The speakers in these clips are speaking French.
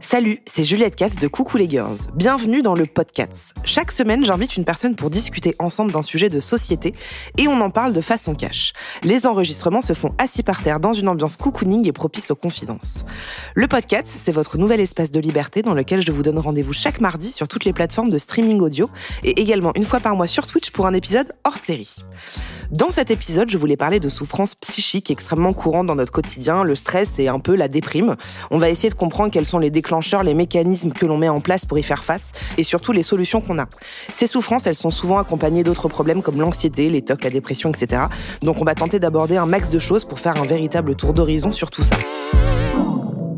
Salut, c'est Juliette Katz de Coucou les Girls. Bienvenue dans le podcast. Chaque semaine, j'invite une personne pour discuter ensemble d'un sujet de société et on en parle de façon cash. Les enregistrements se font assis par terre dans une ambiance cocooning et propice aux confidences. Le podcast, c'est votre nouvel espace de liberté dans lequel je vous donne rendez-vous chaque mardi sur toutes les plateformes de streaming audio et également une fois par mois sur Twitch pour un épisode hors série. Dans cet épisode, je voulais parler de souffrances psychiques extrêmement courantes dans notre quotidien, le stress et un peu la déprime. On va essayer de comprendre quels sont les déclencheurs, les mécanismes que l'on met en place pour y faire face et surtout les solutions qu'on a. Ces souffrances, elles sont souvent accompagnées d'autres problèmes comme l'anxiété, les tocs, la dépression, etc. Donc on va tenter d'aborder un max de choses pour faire un véritable tour d'horizon sur tout ça.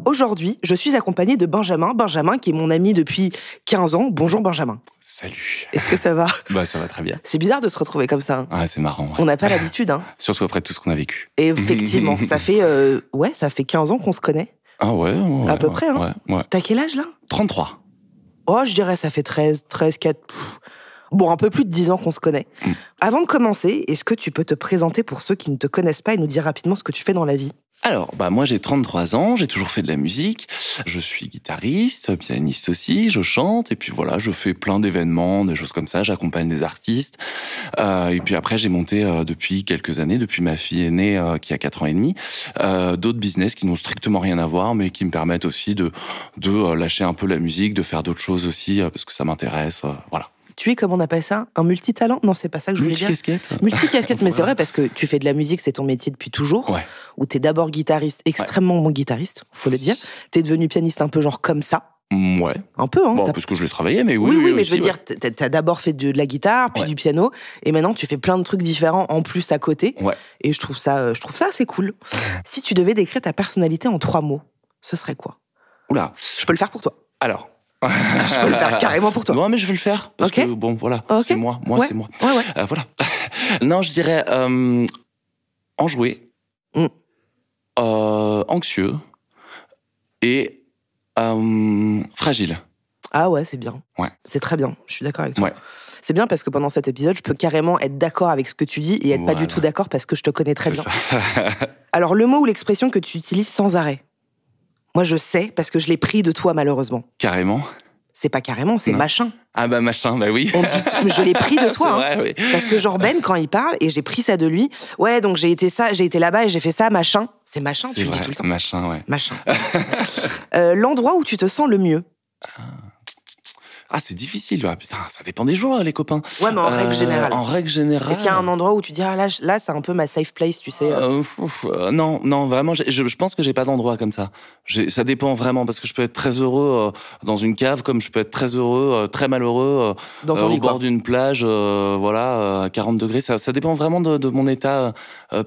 Aujourd'hui, je suis accompagnée de Benjamin. Benjamin, qui est mon ami depuis 15 ans. Bonjour Benjamin. Salut. Est-ce que ça va? Bah ça va très bien. C'est bizarre de se retrouver comme ça. hein. Ah c'est marrant. ouais. On n'a pas l'habitude, hein. Surtout après tout ce qu'on a vécu. Et effectivement, ça fait euh, ouais, ça fait 15 ans qu'on se connaît. Ah ouais, ouais, À peu ouais, près, hein. T'as quel âge là? 33. Oh, je dirais ça fait 13, 13, 4. pff. Bon, un peu plus de 10 ans qu'on se connaît. Mm. Avant de commencer, est-ce que tu peux te présenter pour ceux qui ne te connaissent pas et nous dire rapidement ce que tu fais dans la vie? Alors, bah moi j'ai 33 ans, j'ai toujours fait de la musique. Je suis guitariste, pianiste aussi, je chante et puis voilà, je fais plein d'événements, des choses comme ça, j'accompagne des artistes. Euh, et puis après j'ai monté euh, depuis quelques années, depuis ma fille aînée euh, qui a 4 ans et demi, euh, d'autres business qui n'ont strictement rien à voir mais qui me permettent aussi de de euh, lâcher un peu la musique, de faire d'autres choses aussi euh, parce que ça m'intéresse, voilà. Tu es, comment on appelle ça Un multitalent Non, c'est pas ça que je voulais dire. Multicasquette. Multicasquette, mais c'est vrai parce que tu fais de la musique, c'est ton métier depuis toujours. Ouais. Où t'es d'abord guitariste, extrêmement bon guitariste, faut le dire. T'es devenu pianiste un peu genre comme ça. Ouais. Un peu, hein. Bon, parce que je l'ai travaillé, mais oui. Oui, oui, mais aussi, je veux ouais. dire, t'as- d'abord fait de la guitare, puis Ouais. du piano, et maintenant tu fais plein de trucs différents en plus à côté. Ouais. Et je trouve ça, je trouve ça assez cool. si tu devais décrire ta personnalité en trois mots, ce serait quoi? Oula. Je peux le faire pour toi. Alors. Je peux le faire carrément pour toi. Non, mais je vais le faire. Parce que, bon, voilà. C'est moi. Moi, Ouais. c'est moi. Ouais, ouais. Euh, voilà. non, je dirais euh, enjoué, Mm. euh, anxieux et euh, fragile. Ah ouais, c'est bien. Ouais. C'est très bien. Je suis d'accord avec toi. Ouais. C'est bien parce que pendant cet épisode, je peux carrément être d'accord avec ce que tu dis et être pas du tout d'accord parce que je te connais très bien. Ça. Alors, le mot ou l'expression que tu utilises sans arrêt Moi, je sais parce que je l'ai pris de toi, malheureusement. Carrément. C'est pas carrément, c'est machin. Ah bah machin, bah oui. On dit, je l'ai pris de toi. hein. vrai, oui. Parce que genre Ben, quand il parle, et j'ai pris ça de lui, ouais, donc j'ai été ça, j'ai été là-bas et j'ai fait ça, machin. C'est machin, tu C'est le dis vrai, tout le temps. machin, ouais. Machin. Euh, L'endroit où tu te sens le mieux. Ah, c'est difficile. Ah, putain, ça dépend des jours, les copains. Ouais, mais en règle Euh, générale. En règle générale. Est-ce qu'il y a un endroit où tu dis, ah là, là c'est un peu ma safe place, tu sais? Euh, Euh, ouf, euh, non, non, vraiment, je, je pense que j'ai pas d'endroit comme ça. Ça dépend vraiment parce que je peux être très heureux dans une cave, comme je peux être très heureux, très malheureux dans ton lit, au bord d'une plage, voilà, à 40 degrés. Ça, ça dépend vraiment de, de mon état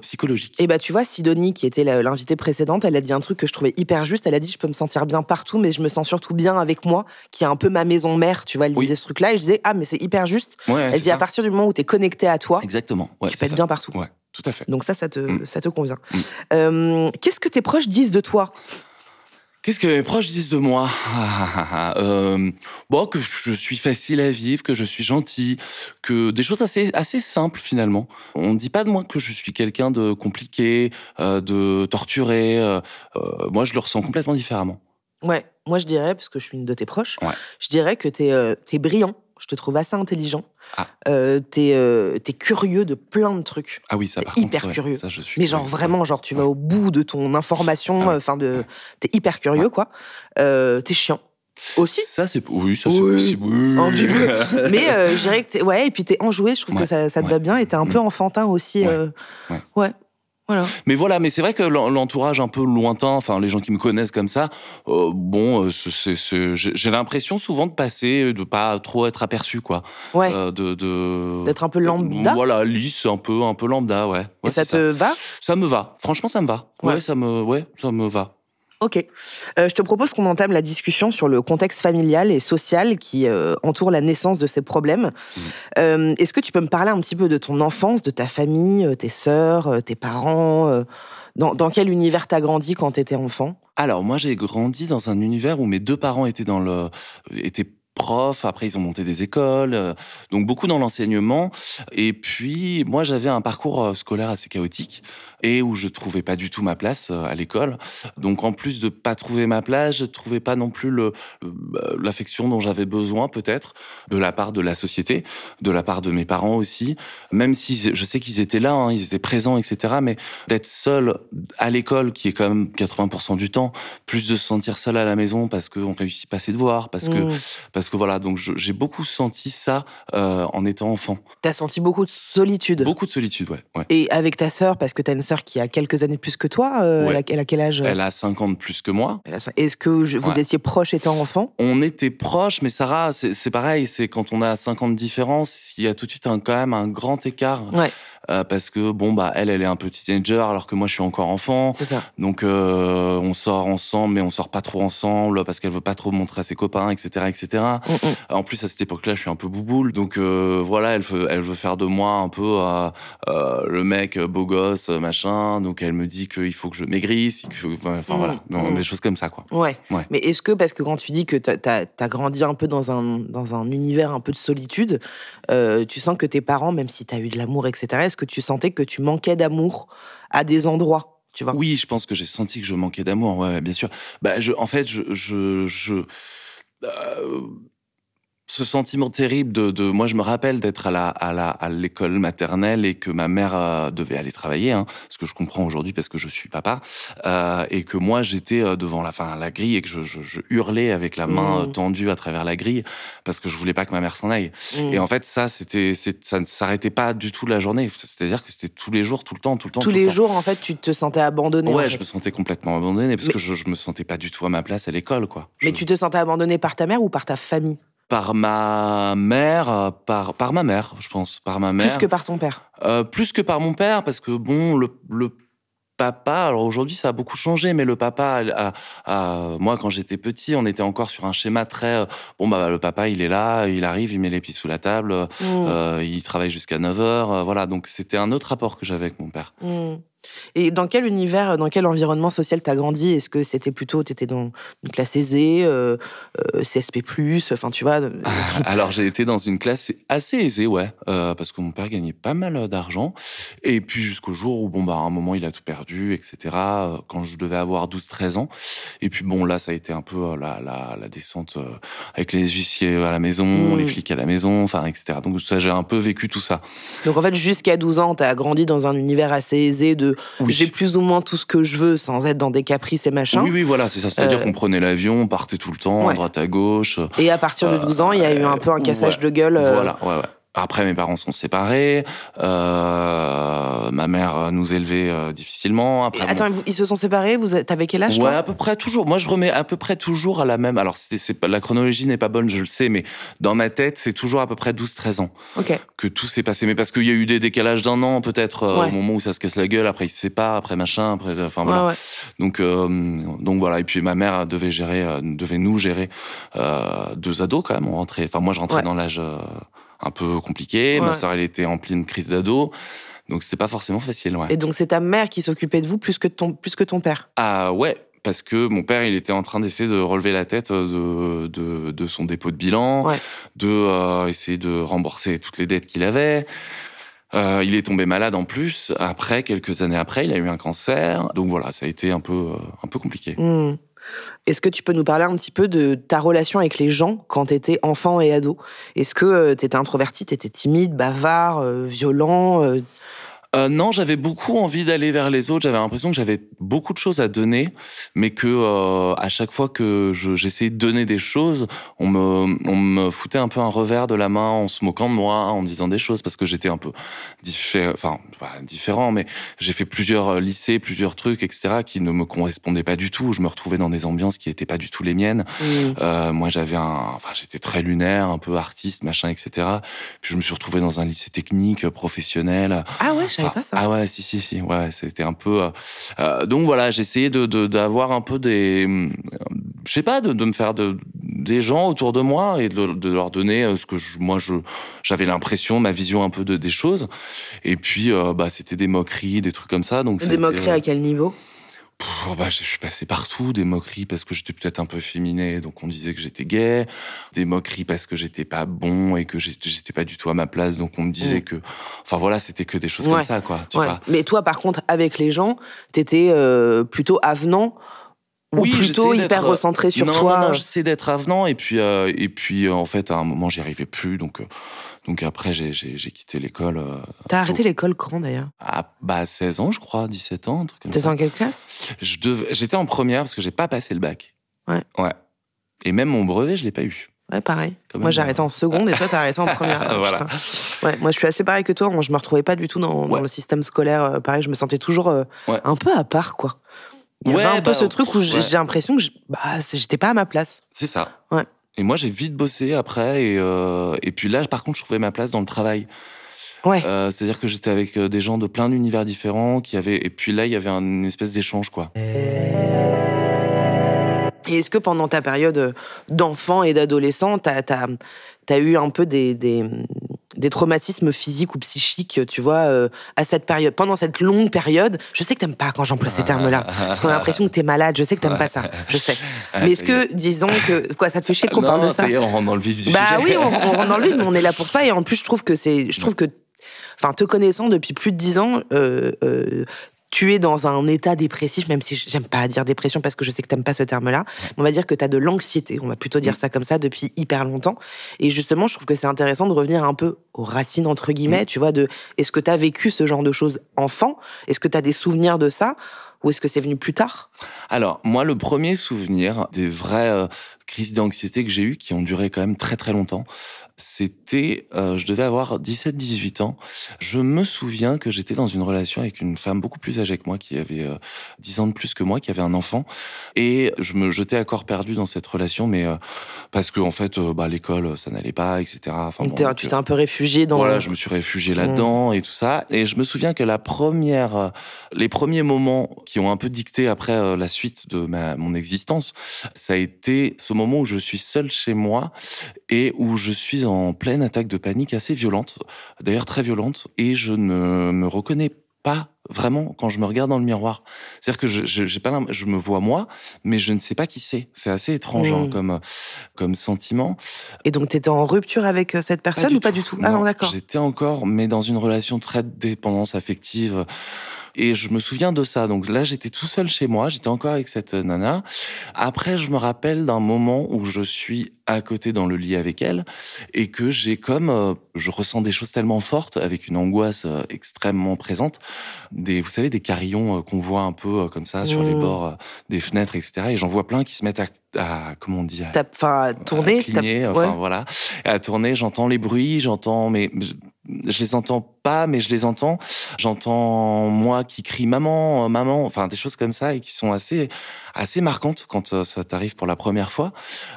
psychologique. Et bah tu vois, Sidonie, qui était l'invitée précédente, elle a dit un truc que je trouvais hyper juste. Elle a dit, je peux me sentir bien partout, mais je me sens surtout bien avec moi, qui est un peu ma maison mère, tu vois. Elle Oui. disait ce truc-là, et je disais, ah mais c'est hyper juste. Ouais, elle dit, à partir du moment où tu es connecté à toi, Exactement. Ouais, tu peux être ça. bien partout. Ouais, tout à fait. Donc ça, ça te, Mm. ça te convient. Mm. Euh, Qu'est-ce que tes proches disent de toi? Qu'est-ce que mes proches disent de moi? Euh, Bon, que je suis facile à vivre, que je suis gentil, que des choses assez assez simples finalement. On ne dit pas de moi que je suis quelqu'un de compliqué, euh, de torturé. euh, moi, je le ressens complètement différemment. Ouais, moi je dirais, parce que je suis une de tes proches, Ouais. je dirais que t'es euh, t'es brillant. Je te trouve assez intelligent. Ah. Euh, t'es euh, t'es curieux de plein de trucs. Ah oui, ça par hyper contre, ouais, curieux. ça, je suis. Mais genre ouais, vraiment, genre tu vas au bout de ton information. Ah. Enfin de, t'es hyper curieux quoi. Euh, t'es chiant aussi. Ça c'est oui, ça c'est Oui. possible. Oui. Un petit peu. Mais euh, je dirais que ouais, et puis t'es enjoué. Je trouve que ça, ça te ouais. va bien. Et t'es un peu Mm. enfantin aussi. Ouais, euh, ouais. Voilà. Mais voilà, mais c'est vrai que l'en- l'entourage un peu lointain, enfin les gens qui me connaissent comme ça, euh, bon, euh, j'ai l'impression souvent de passer, de pas trop être aperçu, quoi. Ouais. Euh, de D'être un peu lambda. Voilà, lisse, un peu, un peu lambda, ouais. Et Ouais, ça c'est te va? Ça me va. Franchement, ça me va. Ouais, Ouais. ça me, ouais, ça me va. Ok. Euh, je te propose qu'on entame la discussion sur le contexte familial et social qui euh, entoure la naissance de ces problèmes. Mmh. Euh, Est-ce que tu peux me parler un petit peu de ton enfance, de ta famille, tes sœurs, tes parents dans, dans quel univers t'as grandi quand t'étais enfant? Alors moi j'ai grandi dans un univers où mes deux parents étaient dans le étaient profs, après ils ont monté des écoles, euh, donc beaucoup dans l'enseignement. Et puis moi j'avais un parcours scolaire assez chaotique et où je trouvais pas du tout ma place euh, à l'école. Donc en plus de pas trouver ma place, je trouvais pas non plus le le- l'affection dont j'avais besoin peut-être de la part de la société, de la part de mes parents aussi. Même si je sais qu'ils étaient là, hein, ils étaient présents, etc. Mais d'être seul à l'école, qui est quand même 80% du temps, plus de se sentir seul à la maison parce qu'on réussit pas ses devoirs, parce que Mmh. parce que voilà. Donc je- j'ai beaucoup senti ça euh, en étant enfant. T'as senti beaucoup de solitude. Beaucoup de solitude, ouais. ouais. Et avec ta sœur, parce que t'as une sœur qui a quelques années de plus que toi, euh, Ouais. elle, a, elle a quel âge Elle a 50 de plus que moi. Est-ce que je- vous Ouais. étiez proches étant enfant? On était proches, mais Sarah, c'est pareil. C'est quand on a 50 de différence, il y a tout de suite un, quand même un grand écart. Ouais. Euh, parce que bon bah elle elle est un peu teenager alors que moi je suis encore enfant C'est ça. donc euh, on sort ensemble mais on sort pas trop ensemble parce qu'elle veut pas trop montrer à ses copains etc etc Mm, mm. en plus à cette époque là je suis un peu bouboule donc euh, voilà elle veut elle veut faire de moi un peu euh, euh, le mec euh, beau gosse euh, machin donc elle me dit qu'il faut que je maigrisse faut- enfin voilà Donc, mm. des choses comme ça quoi Ouais. Ouais. Mais est-ce que, parce que quand tu dis que t'as as, grandi un peu dans un, dans un univers un peu de solitude, euh, tu sens que tes parents, même si t'as eu de l'amour, etc., est-ce que tu sentais que tu manquais d'amour à des endroits tu vois? Oui, je pense que j'ai senti que je manquais d'amour, ouais, ouais, bien sûr. Bah, je, en fait, je, je, je euh, ce sentiment terrible de, de, moi, je me rappelle d'être à la, à la, à l'école maternelle et que ma mère euh, devait aller travailler, hein, ce que je comprends aujourd'hui parce que je suis papa, euh, et que moi, j'étais euh, devant la, fin, la grille et que je, je, je hurlais avec la main Mmh. tendue à travers la grille parce que je voulais pas que ma mère s'en aille. Mm. Et en fait, ça, c'était, ça ne s'arrêtait pas du tout la journée. C'est-à-dire que c'était tous les jours, tout le temps, tout le temps. Tous tout le les temps. jours, en fait, tu te sentais abandonné. en Ouais, fait. je me sentais complètement abandonné parce Mais- que je, je me sentais pas du tout à ma place à l'école, quoi. Mais tu te sentais abandonné par ta mère ou par ta famille? Par ma mère, euh, par, par ma mère, je pense, par ma mère. Plus que par ton père Euh, plus que par mon père, parce que bon, le, le papa, alors aujourd'hui ça a beaucoup changé, mais le papa, a- a- moi quand j'étais petit, on était encore sur un schéma très, euh, bon bah le papa il est là, il arrive, il met les pieds sous la table, euh, Mm. euh, il travaille jusqu'à 9h, voilà, donc c'était un autre rapport que j'avais avec mon père. Mm. Et dans quel univers, dans quel environnement social t'as grandi? Est-ce que c'était plutôt, t'étais dans une classe aisée, euh, euh, CSP+, enfin tu vois euh, Alors j'ai été dans une classe assez aisée, ouais, euh, parce que mon père gagnait pas mal d'argent. Et puis jusqu'au jour où, bon, bah, à un moment, il a tout perdu, etc., euh, quand je devais avoir 12-13 ans. Et puis bon, là, ça a été un peu euh, la, la, la descente euh, avec les huissiers à la maison, Mm. les flics à la maison, enfin, etc. Donc ça, j'ai un peu vécu tout ça. Donc en fait, jusqu'à 12 ans, t'as grandi dans un univers assez aisé de Oui. j'ai plus ou moins tout ce que je veux sans être dans des caprices et machin. Oui, oui, voilà, c'est ça. C'est-à-dire Euh, qu'on prenait l'avion, on partait tout le temps, Ouais. à droite à gauche. Et à partir de 12 ans, il y a eu un peu un cassage ouais. de gueule. euh, Voilà, ouais, ouais. Après, mes parents sont séparés. Euh, ma mère nous élevait euh, difficilement. Après, attends, ils se sont séparés Vous T'avais quel âge Ouais, à peu près toujours. Moi, je remets à peu près toujours à la même. Alors, c'était, c'est la chronologie n'est pas bonne, je le sais, mais dans ma tête, c'est toujours à peu près 12-13 ans Ok. que tout s'est passé. Mais parce qu'il y a eu des décalages d'un an, peut-être, euh, Ouais. au moment où ça se casse la gueule, après ils se séparent, après machin, après, enfin Ouais, voilà. ouais. Donc, euh, donc voilà. Et puis ma mère devait gérer, euh, devait nous gérer euh, deux ados quand même. On rentrait, enfin moi, je rentrais Ouais. dans l'âge euh, un peu compliqué. Ouais. Ma sœur, elle était en pleine crise d'ado. Donc c'était pas forcément facile, ouais. Et donc c'est ta mère qui s'occupait de vous plus que ton, plus que ton père? Ah ouais, parce que mon père, il était en train d'essayer de relever la tête de, de, de son dépôt de bilan, Ouais. de euh, essayer de rembourser toutes les dettes qu'il avait. Euh, il est tombé malade en plus. Après, quelques années après, il a eu un cancer. Donc voilà, ça a été un peu, euh, un peu compliqué. Hmm. Est-ce que tu peux nous parler un petit peu de ta relation avec les gens quand t'étais enfant et ado? Est-ce que euh, t'étais introverti, t'étais timide, bavard, euh, violent euh, Euh, non, j'avais beaucoup envie d'aller vers les autres. J'avais l'impression que j'avais beaucoup de choses à donner, mais que euh, à chaque fois que j'essayais de donner des choses, on me, on me foutait un peu un revers de la main en se moquant de moi, en disant des choses parce que j'étais un peu différent, enfin pas différent, mais j'ai fait plusieurs euh, lycées, plusieurs trucs, etc., qui ne me correspondaient pas du tout. Je me retrouvais dans des ambiances qui n'étaient pas du tout les miennes. Mmh. Euh, moi, j'avais un, enfin, j'étais très lunaire, un peu artiste, machin, etc. Puis je me suis retrouvé dans un lycée technique, professionnel. Ah ouais, je savais pas ça. Ah ouais, si, si, si, ouais, c'était un peu. Euh, euh donc voilà, j'ai essayé de d'avoir un peu des, je sais pas, de, de me faire de des gens autour de moi et de, de leur donner euh, ce que je, moi je j'avais l'impression, ma vision un peu de des choses. Et puis euh, bah c'était des moqueries, des trucs comme ça. Donc des moqueries à quel niveau? Bah, je suis passé partout, des moqueries parce que j'étais peut-être un peu féminé, donc on disait que j'étais gay, des moqueries parce que j'étais pas bon et que j'étais pas du tout à ma place, donc on me disait mm. que, enfin voilà, c'était que des choses comme ça, quoi. Tu vois. Mais toi, par contre, avec les gens, t'étais euh, plutôt avenant oui, ou plutôt hyper recentré sur toi. Non, non, j'essaie d'être avenant et puis euh, et puis euh, en fait à un moment j'y arrivais plus donc euh, donc après j'ai quitté l'école. T'as arrêté l'école quand d'ailleurs? Ah bah 16 ans je crois, 17 ans, un truc comme T'étais en quelle classe? J'étais en première parce que j'ai pas passé le bac. Ouais. Ouais. Et même mon brevet je l'ai pas eu. Ouais, pareil. moi, j'ai arrêté en seconde et toi, t'as arrêté en première. voilà. Ouais, moi, je suis assez pareil que toi. Moi, je me retrouvais pas du tout dans, dans le système scolaire. Pareil, je me sentais toujours un peu à part, quoi. Il y avait un peu bah, ce truc où j'ai l'impression que bah, j'étais pas à ma place. C'est ça. Ouais. Et moi, j'ai vite bossé après. Et, euh, et puis là, par contre, je trouvais ma place dans le travail. Ouais. Euh, C'est-à-dire que j'étais avec euh, des gens de plein d'univers différents qui avaient. Et puis là, il y avait une espèce d'échange, quoi. Et est-ce que pendant ta période d'enfant et d'adolescent, t'as as, eu un peu des, des, des, traumatismes physiques ou psychiques, tu vois, euh, à cette période, pendant cette longue période Je sais que t'aimes pas quand j'emploie ces termes-là, parce qu'on a l'impression que t'es malade. Je sais que t'aimes pas ça. Je sais. Ah, mais est-ce que, disons que quoi, ça te fait chier qu'on parle de ça, ça y est, on rentre dans le vif du bah, sujet. Bah oui, on, on, rentre dans le vif, mais on est là pour ça. Et en plus, je trouve que c'est, je trouve que enfin te connaissant depuis plus de dix ans, euh, euh, tu es dans un état dépressif, même si j'aime pas dire dépression parce que je sais que t'aimes pas ce terme-là. On va dire que tu as de l'anxiété, on va plutôt dire ça comme ça depuis hyper longtemps. Et justement, je trouve que c'est intéressant de revenir un peu aux racines, entre guillemets, tu vois, de est-ce que tu as vécu ce genre de choses enfant? Est-ce que tu as des souvenirs de ça? Ou est-ce que c'est venu plus tard? Alors, moi, le premier souvenir des vraies euh, crises d'anxiété que j'ai eues, qui ont duré quand même très très longtemps, c'était, euh, je devais avoir 17-18 ans. Je me souviens que j'étais dans une relation avec une femme beaucoup plus âgée que moi, qui avait euh, 10 ans de plus que moi, qui avait un enfant. Et je me jetais à corps perdu dans cette relation, mais euh, parce que en fait, euh, bah, l'école, ça n'allait pas, etc. Enfin, bon, tu t'es un peu réfugié dans... Voilà, je me suis réfugié mmh. là-dedans et tout ça. Et je me souviens que la première, les premiers moments qui ont un peu dicté après la suite de ma, mon existence, ça a été ce moment où je suis seul chez moi et où je suis en pleine attaque de panique assez violente, d'ailleurs très violente, et je ne me reconnais pas vraiment quand je me regarde dans le miroir. C'est-à-dire que je, je, pas, je me vois moi, mais je ne sais pas qui c'est. C'est assez étrange hein, mmh. comme, comme sentiment. Et donc, tu étais en rupture avec euh, cette personne ou pas du tout? Ah non, d'accord. J'étais encore, mais dans une relation très dépendance affective. Et je me souviens de ça. Donc là, j'étais tout seul chez moi. J'étais encore avec cette nana. Après, je me rappelle d'un moment où je suis à côté dans le lit avec elle et que j'ai comme euh, je ressens des choses tellement fortes avec une angoisse euh, extrêmement présente des vous savez des carillons euh, qu'on voit un peu comme ça sur les mmh. bords des fenêtres etc et j'en vois plein qui se mettent à, à comment on dit à, enfin, tourner, à enfin voilà, à tourner. J'entends les bruits, j'entends, mais je les entends pas, mais je les entends. J'entends moi qui crie maman, maman, enfin des choses comme ça et qui sont assez assez marquantes quand euh, ça t'arrive pour la première fois.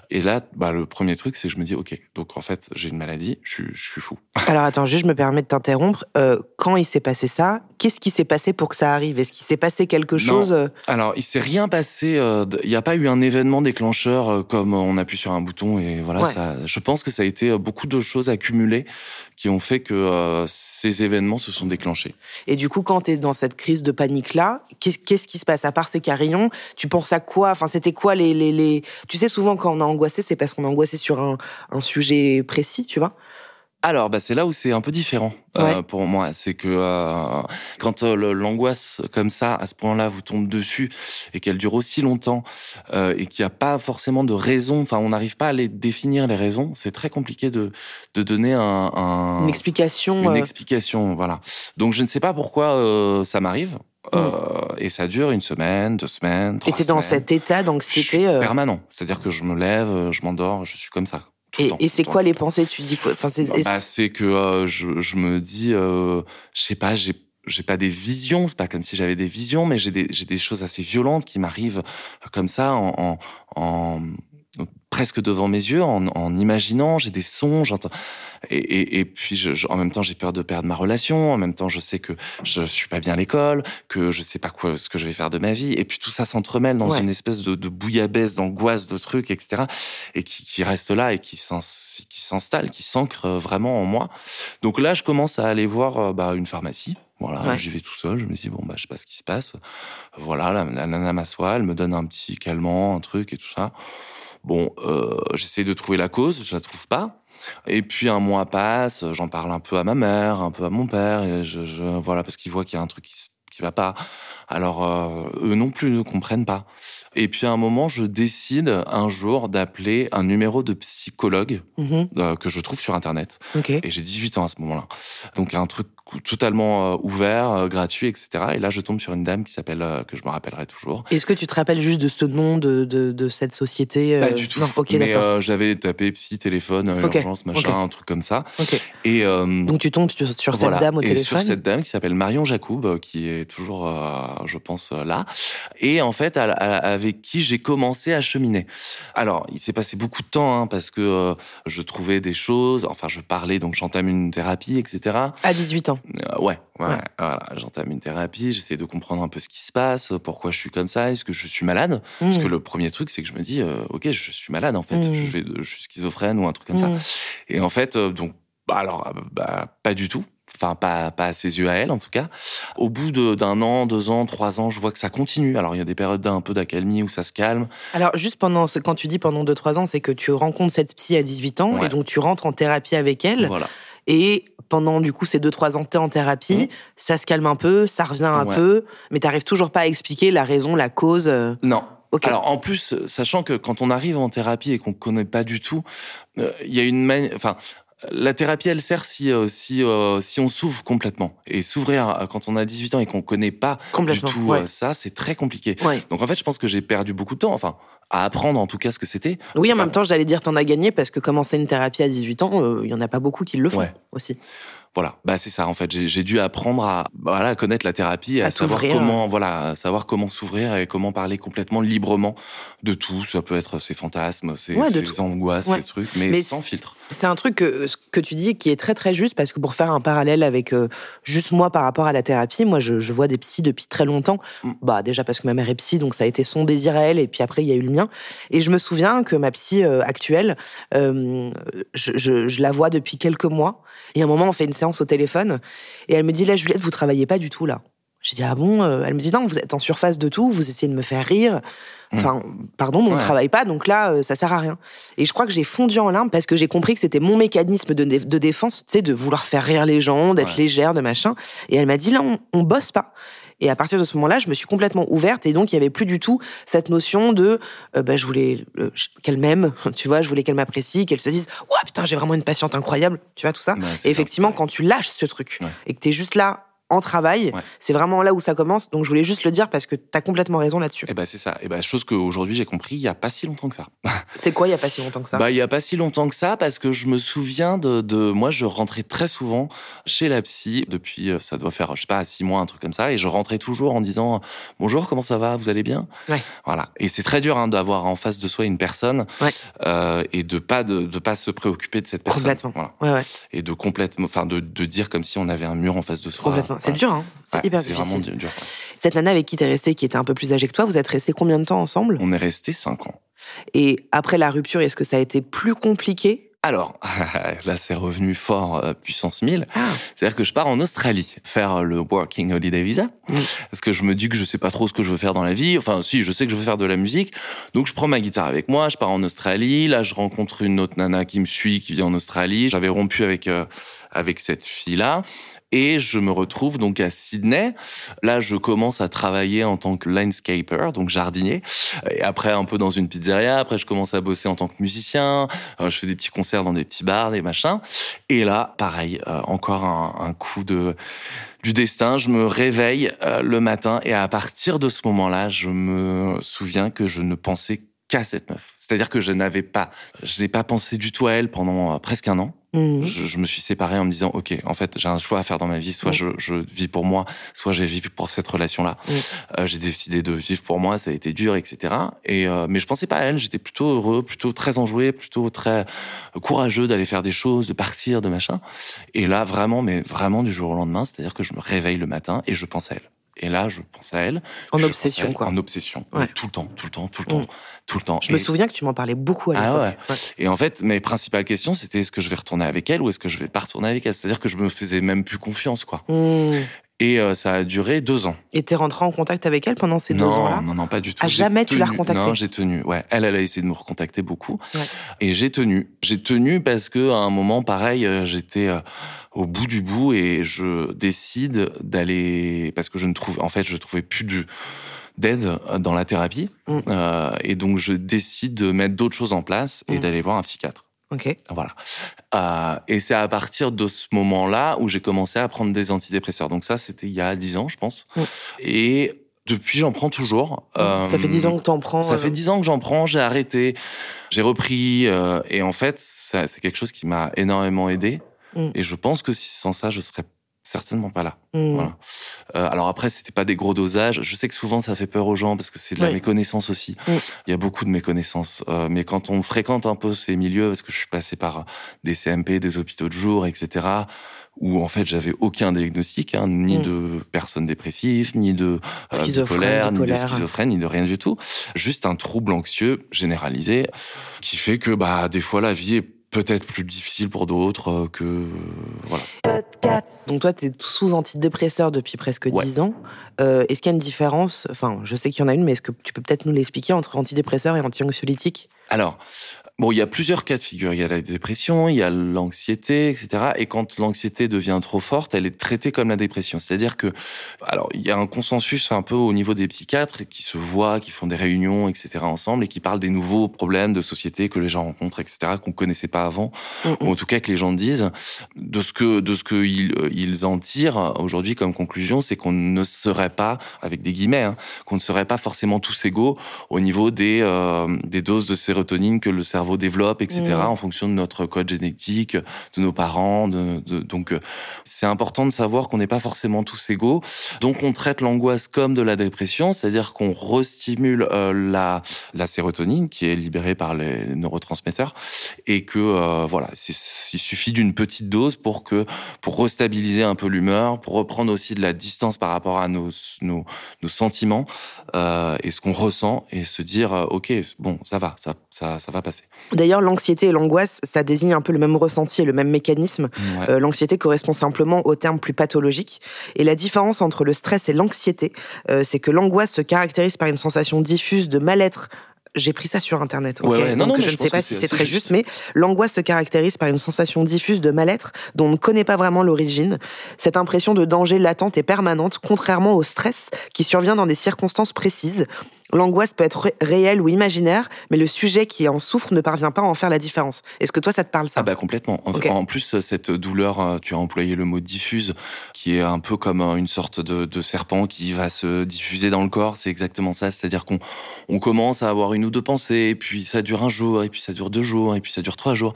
Et là, bah, le premier truc, c'est que je me dis, ok, donc en fait, j'ai une maladie, je, je suis fou. Alors attends, juste, je me permets de t'interrompre. Euh, quand il s'est passé ça, qu'est-ce qui s'est passé pour que ça arrive? Est-ce qu'il s'est passé quelque chose euh? Alors, il s'est rien passé. Il n'y a pas eu un événement déclencheur comme on appuie sur un bouton et voilà. Ça, je pense que ça a été beaucoup de choses accumulées qui ont fait que ces événements se sont déclenchés. Et du coup, quand tu es dans cette crise de panique là, qu'est-ce qui se passe? À part ces carillons Tu penses à quoi Enfin, c'était quoi les, les, les, Tu sais, souvent quand on a angoissé, c'est parce qu'on a angoissé sur un, un sujet précis, tu vois alors, bah, c'est là où c'est un peu différent euh, pour moi. C'est que euh, quand euh, l'angoisse comme ça, à ce point-là, vous tombe dessus et qu'elle dure aussi longtemps et qu'il n'y a pas forcément de raison, enfin, on n'arrive pas à les définir les raisons. C'est très compliqué de, de donner un, une explication. Une explication, voilà. Donc, je ne sais pas pourquoi ça m'arrive. Euh, et ça dure une semaine, deux semaines, trois Et t'es dans semaines. cet état Je suis d'anxiété. euh, permanent. C'est-à-dire que je me lève, euh, je m'endors, je suis comme ça. tout Et, et c'est quoi les pensées? Tu dis quoi? Enfin, c'est. Bah, bah, que euh, je, je me dis, euh, je sais pas, j'ai j'ai pas des visions, c'est pas comme si j'avais des visions, mais j'ai des, choses assez violentes qui m'arrivent comme ça, en, en, en- presque devant mes yeux, en, en imaginant, j'ai des sons, j'entends. Et, et, et puis, je, je- en même temps, j'ai peur de perdre ma relation. En même temps, je sais que je suis pas bien à l'école, que je sais pas quoi, ce que je vais faire de ma vie. Et puis, tout ça s'entremêle dans Ouais. une espèce de, de bouillabaisse, d'angoisse, de trucs, etc. Et qui, qui reste là et qui s'ins- qui s'installe, qui s'ancre euh, vraiment en moi. Donc là, je commence à aller voir euh, bah, une pharmacie. Voilà, Ouais. j'y vais tout seul. Je me dis bon bah je sais pas ce qui se passe. Voilà, la, la nana m'assoit, elle me donne un petit calmant, un truc et tout ça. Bon, euh, j'essaie de trouver la cause, je la trouve pas. Et puis un mois passe, j'en parle un peu à ma mère, un peu à mon père, et je, je- voilà parce qu'ils voient qu'il y a un truc qui, va pas. Alors euh, eux non plus ne comprennent pas. Et puis à un moment, je décide un jour d'appeler un numéro de psychologue Mhm, euh, que je trouve sur internet. Et j'ai 18 ans à ce moment-là. Donc un truc totalement euh, ouvert, euh, gratuit, etc. Et là, je tombe sur une dame qui s'appelle, euh, que je me rappellerai toujours. Est-ce que tu te rappelles juste de ce nom de, de, de cette société Pas du tout. Non, ok, Mais j'avais tapé psy, téléphone, euh, Ok, urgence, machin, un truc comme ça. Et Donc tu tombes sur, sur cette dame au et téléphone. sur cette dame qui s'appelle Marion Jacoub, qui est toujours, je pense, là. Et en fait, à- à- avec qui j'ai commencé à cheminer. Alors, il s'est passé beaucoup de temps, hein, parce que je trouvais des choses, enfin, je parlais, donc j'entame une thérapie, etc. À 18 ans. Euh, ouais, ouais, Ouais. voilà. J'entame une thérapie, j'essaie de comprendre un peu ce qui se passe, pourquoi je suis comme ça, est-ce que je suis malade? Parce que Mhm. le premier truc, c'est que je me dis, euh, ok, je suis malade en fait, Mm. je, vais, je suis schizophrène ou un truc comme ça. Mhm. Et en fait, euh, donc, bah, alors, euh, bah, pas du tout. Enfin, pas, pas à ses yeux à elle, en tout cas. Au bout de- d'un an, deux ans, trois ans, je vois que ça continue. Alors, il y a des périodes d'un peu d'accalmie où ça se calme. Alors, juste pendant, ce- quand tu dis pendant 2-3 ans, c'est que tu rencontres cette psy à 18 ans Ouais. et donc tu rentres en thérapie avec elle. Voilà. Et pendant, du coup, ces 2-3 ans, t'es en thérapie, Mhm. ça se calme un peu, ça revient un Ouais. peu, mais t'arrives toujours pas à expliquer la raison, la cause. euh, Non. Alors, en plus, sachant que quand on arrive en thérapie et qu'on connaît pas du tout, euh, il y a une Enfin, la thérapie, elle sert si, euh, si, euh, si on s'ouvre complètement. Et s'ouvrir euh, quand on a 18 ans et qu'on connaît pas du tout ouais. euh, ça, c'est très compliqué. Ouais. Donc, en fait, je pense que j'ai perdu beaucoup de temps. Enfin, à apprendre en tout cas ce que c'était. Oui, en pas- même temps, j'allais dire t'en as gagné parce que commencer une thérapie à 18 ans, euh, il y en a pas beaucoup qui le font Ouais. aussi. Voilà, bah c'est ça en fait. J'ai dû apprendre à voilà à connaître la thérapie, à, À savoir comment voilà, à savoir comment s'ouvrir et comment parler complètement librement de tout. Ça peut être ses fantasmes, ses, Ouais, angoisses, Ouais. ses trucs, mais, Mais sans filtre. C'est un truc que, que tu dis qui est très très juste parce que pour faire un parallèle avec euh, juste moi par rapport à la thérapie, moi je, je vois des psys depuis très longtemps. Mm. Bah déjà parce que ma mère est psy, donc ça a été son désir à elle et puis après il y a eu le mien. Et je me souviens que ma psy euh, actuelle, euh, je, je- je la vois depuis quelques mois. Et à un moment on fait une séance au téléphone et elle me dit là Juliette vous travaillez pas du tout là. J'ai dit ah bon Euh, Elle me dit non vous êtes en surface de tout, vous essayez de me faire rire. Enfin pardon mais on ne Ouais. travaille pas donc là euh, ça sert à rien. Et je crois que j'ai fondu en larmes parce que j'ai compris que c'était mon mécanisme de, de défense, tu sais, de vouloir faire rire les gens, d'être Ouais. légère, de machin. Et elle m'a dit, là, on, on bosse pas. Et à partir de ce moment-là, je me suis complètement ouverte et donc il y avait plus du tout cette notion de, euh, bah, je voulais euh, qu'elle m'aime, tu vois, je voulais qu'elle m'apprécie, qu'elle se dise, ouais putain, j'ai vraiment une patiente incroyable, tu vois tout ça. Ouais, et effectivement, quand tu lâches ce truc Ouais. et que t'es juste là en travail, Ouais. c'est vraiment là où ça commence. Donc je voulais juste le dire parce que t'as complètement raison là-dessus. Et ben c'est ça. Et ben chose qu'aujourd'hui j'ai compris il y a pas si longtemps que ça. C'est quoi il y a pas si longtemps que ça? Bah, il y a pas si longtemps que ça, parce que je me souviens de, de moi, je rentrais très souvent chez la psy depuis, euh, ça doit faire, je sais pas, six mois, un truc comme ça, et je rentrais toujours en disant bonjour, comment ça va, vous allez bien? Ouais. Voilà. Et c'est très dur hein, d'avoir en face de soi une personne Ouais. euh, et de pas de, de pas se préoccuper de cette personne. Complètement. Voilà. Ouais, ouais, Et de complètement, enfin de, de dire comme si on avait un mur en face de soi. complètement. C'est dur, hein C'est Ouais, hyper c'est difficile. vraiment dur. Cette nana avec qui t'es resté, qui était un peu plus âgée que toi, vous êtes restés combien de temps ensemble? On est resté cinq ans. Et après la rupture, est-ce que ça a été plus compliqué? Alors, là, c'est revenu fort euh, puissance 1000. Ah, C'est-à-dire que je pars en Australie faire le Working Holiday Visa. Mm. Parce que je me dis que je sais pas trop ce que je veux faire dans la vie. Enfin, si, je sais que je veux faire de la musique. Donc, je prends ma guitare avec moi, je pars en Australie. Là, je rencontre une autre nana qui me suit, qui vient en Australie. J'avais rompu avec, euh, avec cette fille-là. Et je me retrouve donc à Sydney. Là, je commence à travailler en tant que landscaper, donc jardinier. Et après, un peu dans une pizzeria. Après, je commence à bosser en tant que musicien. Euh, je fais des petits concerts dans des petits bars, des machins. Et là, pareil, euh, encore un, un, coup de du destin. Je me réveille euh, le matin et à partir de ce moment-là, je me souviens que je ne pensais qu'à cette meuf. C'est-à-dire que je n'avais pas, je n'ai pas pensé du tout à elle pendant presque un an. Mmh. Je, je, me suis séparé en me disant, ok, en fait, j'ai un choix à faire dans ma vie. Soit mmh. je, je, vis pour moi, soit je vis pour cette relation-là. Mmh. Euh, j'ai décidé de vivre pour moi. Ça a été dur, etc. Et euh, mais je pensais pas à elle. J'étais plutôt heureux, plutôt très enjoué, plutôt très courageux d'aller faire des choses, de partir, de machin. Et là, vraiment, mais vraiment du jour au lendemain, c'est-à-dire que je me réveille le matin et je pense à elle. Et là, je pense à elle. En obsession, elle, quoi. En obsession. Ouais. Tout le temps, tout le temps, tout le temps, mmh. tout le temps. Je et... me souviens que tu m'en parlais beaucoup à l'époque. Ah ouais. ouais. Et en fait, mes principales questions, c'était est-ce que je vais retourner avec elle ou est-ce que je vais pas retourner avec elle? C'est-à-dire que je me faisais même plus confiance, quoi. Mmh. Et euh, ça a duré deux ans. Et t'es rentré en contact avec elle pendant ces non, deux ans-là Non, non, pas du tout. À jamais tu l'as recontactée Non, j'ai tenu. Ouais, elle, elle a essayé de me recontacter beaucoup. Ouais. Et j'ai tenu. J'ai tenu parce que à un moment, pareil, euh, j'étais euh, au bout du bout et je décide d'aller parce que je ne trouve, en fait, je trouvais plus de d'aide dans la thérapie. Mm. Euh, et donc, je décide de mettre d'autres choses en place et mm. d'aller voir un psychiatre. Ok. Voilà. Euh, et c'est à partir de ce moment-là où j'ai commencé à prendre des antidépresseurs. Donc ça, c'était il y a dix ans, je pense. Et depuis, j'en prends toujours. Euh, ça fait dix ans que t'en prends. Ça euh... fait dix ans que j'en prends. J'ai arrêté, j'ai repris, euh, et en fait, c'est quelque chose qui m'a énormément aidé. Mm. Et je pense que si sans ça, je serais certainement pas là. Mm. Voilà. Euh, alors après, c'était pas des gros dosages. Je sais que souvent ça fait peur aux gens parce que c'est de la Oui. méconnaissance aussi. Mm. Il y a beaucoup de méconnaissance. Euh, mais quand on fréquente un peu ces milieux, parce que je suis passé par des CMP, des hôpitaux de jour, etc., où en fait j'avais aucun diagnostic, hein, ni Mm. de personne dépressive, ni de euh, bipolaire, ni de schizophrène, ni de rien du tout. Juste un trouble anxieux généralisé qui fait que bah des fois la vie est peut-être plus difficile pour d'autres euh, que euh, voilà. Donc toi, tu es sous antidépresseur depuis presque Ouais. 10 ans. Euh, est-ce qu'il y a une différence Enfin, je sais qu'il y en a une, mais est-ce que tu peux peut-être nous l'expliquer entre antidépresseur et anti-anxiolytique Alors, bon, il y a plusieurs cas de figure. Il y a la dépression, il y a l'anxiété, etc. Et quand l'anxiété devient trop forte, elle est traitée comme la dépression. C'est-à-dire que, alors, il y a un consensus un peu au niveau des psychiatres qui se voient, qui font des réunions, etc. ensemble et qui parlent des nouveaux problèmes de société que les gens rencontrent, etc. qu'on connaissait pas avant, ou en tout cas que les gens disent. De ce que, de ce que ils, euh, ils en tirent aujourd'hui comme conclusion, c'est qu'on ne serait pas, avec des guillemets, hein, qu'on ne serait pas forcément tous égaux au niveau des, euh, des doses de sérotonine que le cerveau développe, etc., Mm. en fonction de notre code génétique, de nos parents. De, de- donc, euh, c'est important de savoir qu'on n'est pas forcément tous égaux. Donc, on traite l'angoisse comme de la dépression, c'est-à-dire qu'on restimule euh, la, la sérotonine qui est libérée par les neurotransmetteurs et que euh, voilà, il suffit d'une petite dose pour que pour restabiliser un peu l'humeur, pour reprendre aussi de la distance par rapport à nos nos, nos sentiments euh, et ce qu'on ressent et se dire ok bon ça va ça ça ça va passer. D'ailleurs, l'anxiété et l'angoisse, ça désigne un peu le même ressenti et le même mécanisme. Ouais. Euh, l'anxiété correspond simplement au terme plus pathologique. Et la différence entre le stress et l'anxiété, euh, c'est que l'angoisse se caractérise par une sensation diffuse de mal-être. J'ai pris ça sur internet. ok Ouais, ouais. Non, Donc non, je ne sais pas si c'est très juste. juste, mais l'angoisse se caractérise par une sensation diffuse de mal-être dont on ne connaît pas vraiment l'origine. Cette impression de danger latente et permanente, contrairement au stress qui survient dans des circonstances précises. L'angoisse peut être ré- réelle ou imaginaire, mais le sujet qui en souffre ne parvient pas à en faire la différence. Est-ce que toi, ça te parle ça? Ah bah complètement. En, plus, cette douleur, euh, tu as employé le mot diffuse, qui est un peu comme euh, une sorte de, de serpent qui va se diffuser dans le corps. C'est exactement ça. C'est-à-dire qu'on on commence à avoir une ou deux pensées, et puis ça dure un jour, et puis ça dure deux jours, et puis ça dure trois jours.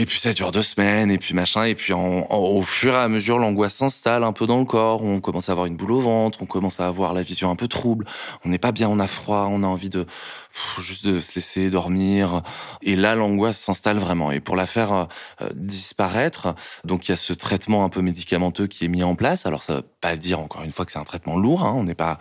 Et puis ça dure deux semaines, et puis machin, et puis au fur et à mesure, l'angoisse s'installe un peu dans le corps. On commence à avoir une boule au ventre, on commence à avoir la vision un peu trouble. On n'est pas bien, on a froid, on a envie de juste de se laisser dormir. Et là, l'angoisse s'installe vraiment. Et pour la faire euh, disparaître, donc il y a ce traitement un peu médicamenteux qui est mis en place. Alors ça veut pas dire encore une fois que c'est un traitement lourd. Hein, on n'est pas.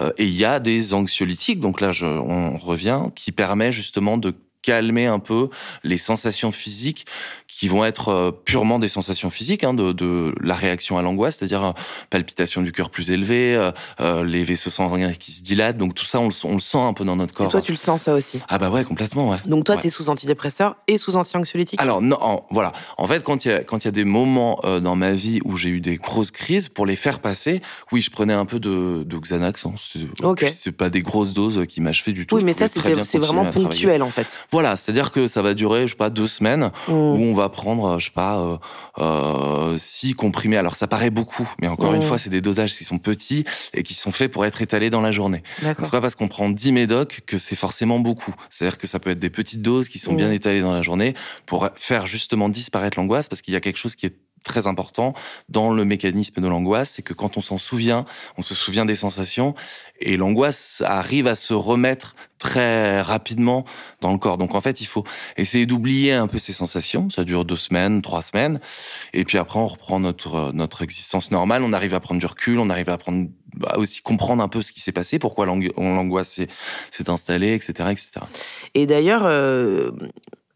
euh, et il y a des anxiolytiques. Donc là, on revient qui permet justement de calmer un peu les sensations physiques qui vont être euh, purement des sensations physiques hein, de, de, la réaction à l'angoisse, c'est-à-dire euh, palpitation du cœur plus élevée, euh, euh, les vaisseaux sanguins qui se dilatent. Donc tout ça, on le, on le, sent un peu dans notre corps. Et toi, tu le sens ça aussi? Ah bah ouais, complètement. Ouais. Donc toi, ouais. tu es sous antidépresseur et sous anti-anxiolytique? Alors non, en, voilà. En fait, quand il y a quand il y a des moments euh, dans ma vie où j'ai eu des grosses crises, pour les faire passer, oui, je prenais un peu de, de Xanax. Hein. C'est pas des grosses doses qui m'achevaient du tout. Oui, mais ça, c'est vraiment ponctuel en fait. Voilà, c'est-à-dire que ça va durer, je sais pas, deux semaines Mm. où on va prendre, je sais pas, euh, euh, six comprimés. Alors ça paraît beaucoup, mais encore une fois, c'est des dosages qui sont petits et qui sont faits pour être étalés dans la journée. C'est pas parce qu'on prend 10 médocs que c'est forcément beaucoup. C'est-à-dire que ça peut être des petites doses qui sont bien étalées dans la journée pour faire justement disparaître l'angoisse parce qu'il y a quelque chose qui est très important dans le mécanisme de l'angoisse, c'est que quand on s'en souvient, on se souvient des sensations et l'angoisse arrive à se remettre très rapidement dans le corps. Donc en fait, il faut essayer d'oublier un peu ces sensations. Ça dure deux semaines, trois semaines, et puis après on reprend notre notre existence normale. On arrive à prendre du recul, on arrive à prendre à aussi comprendre un peu ce qui s'est passé, pourquoi l'angoisse s'est installée, etc., etc. Et d'ailleurs, euh,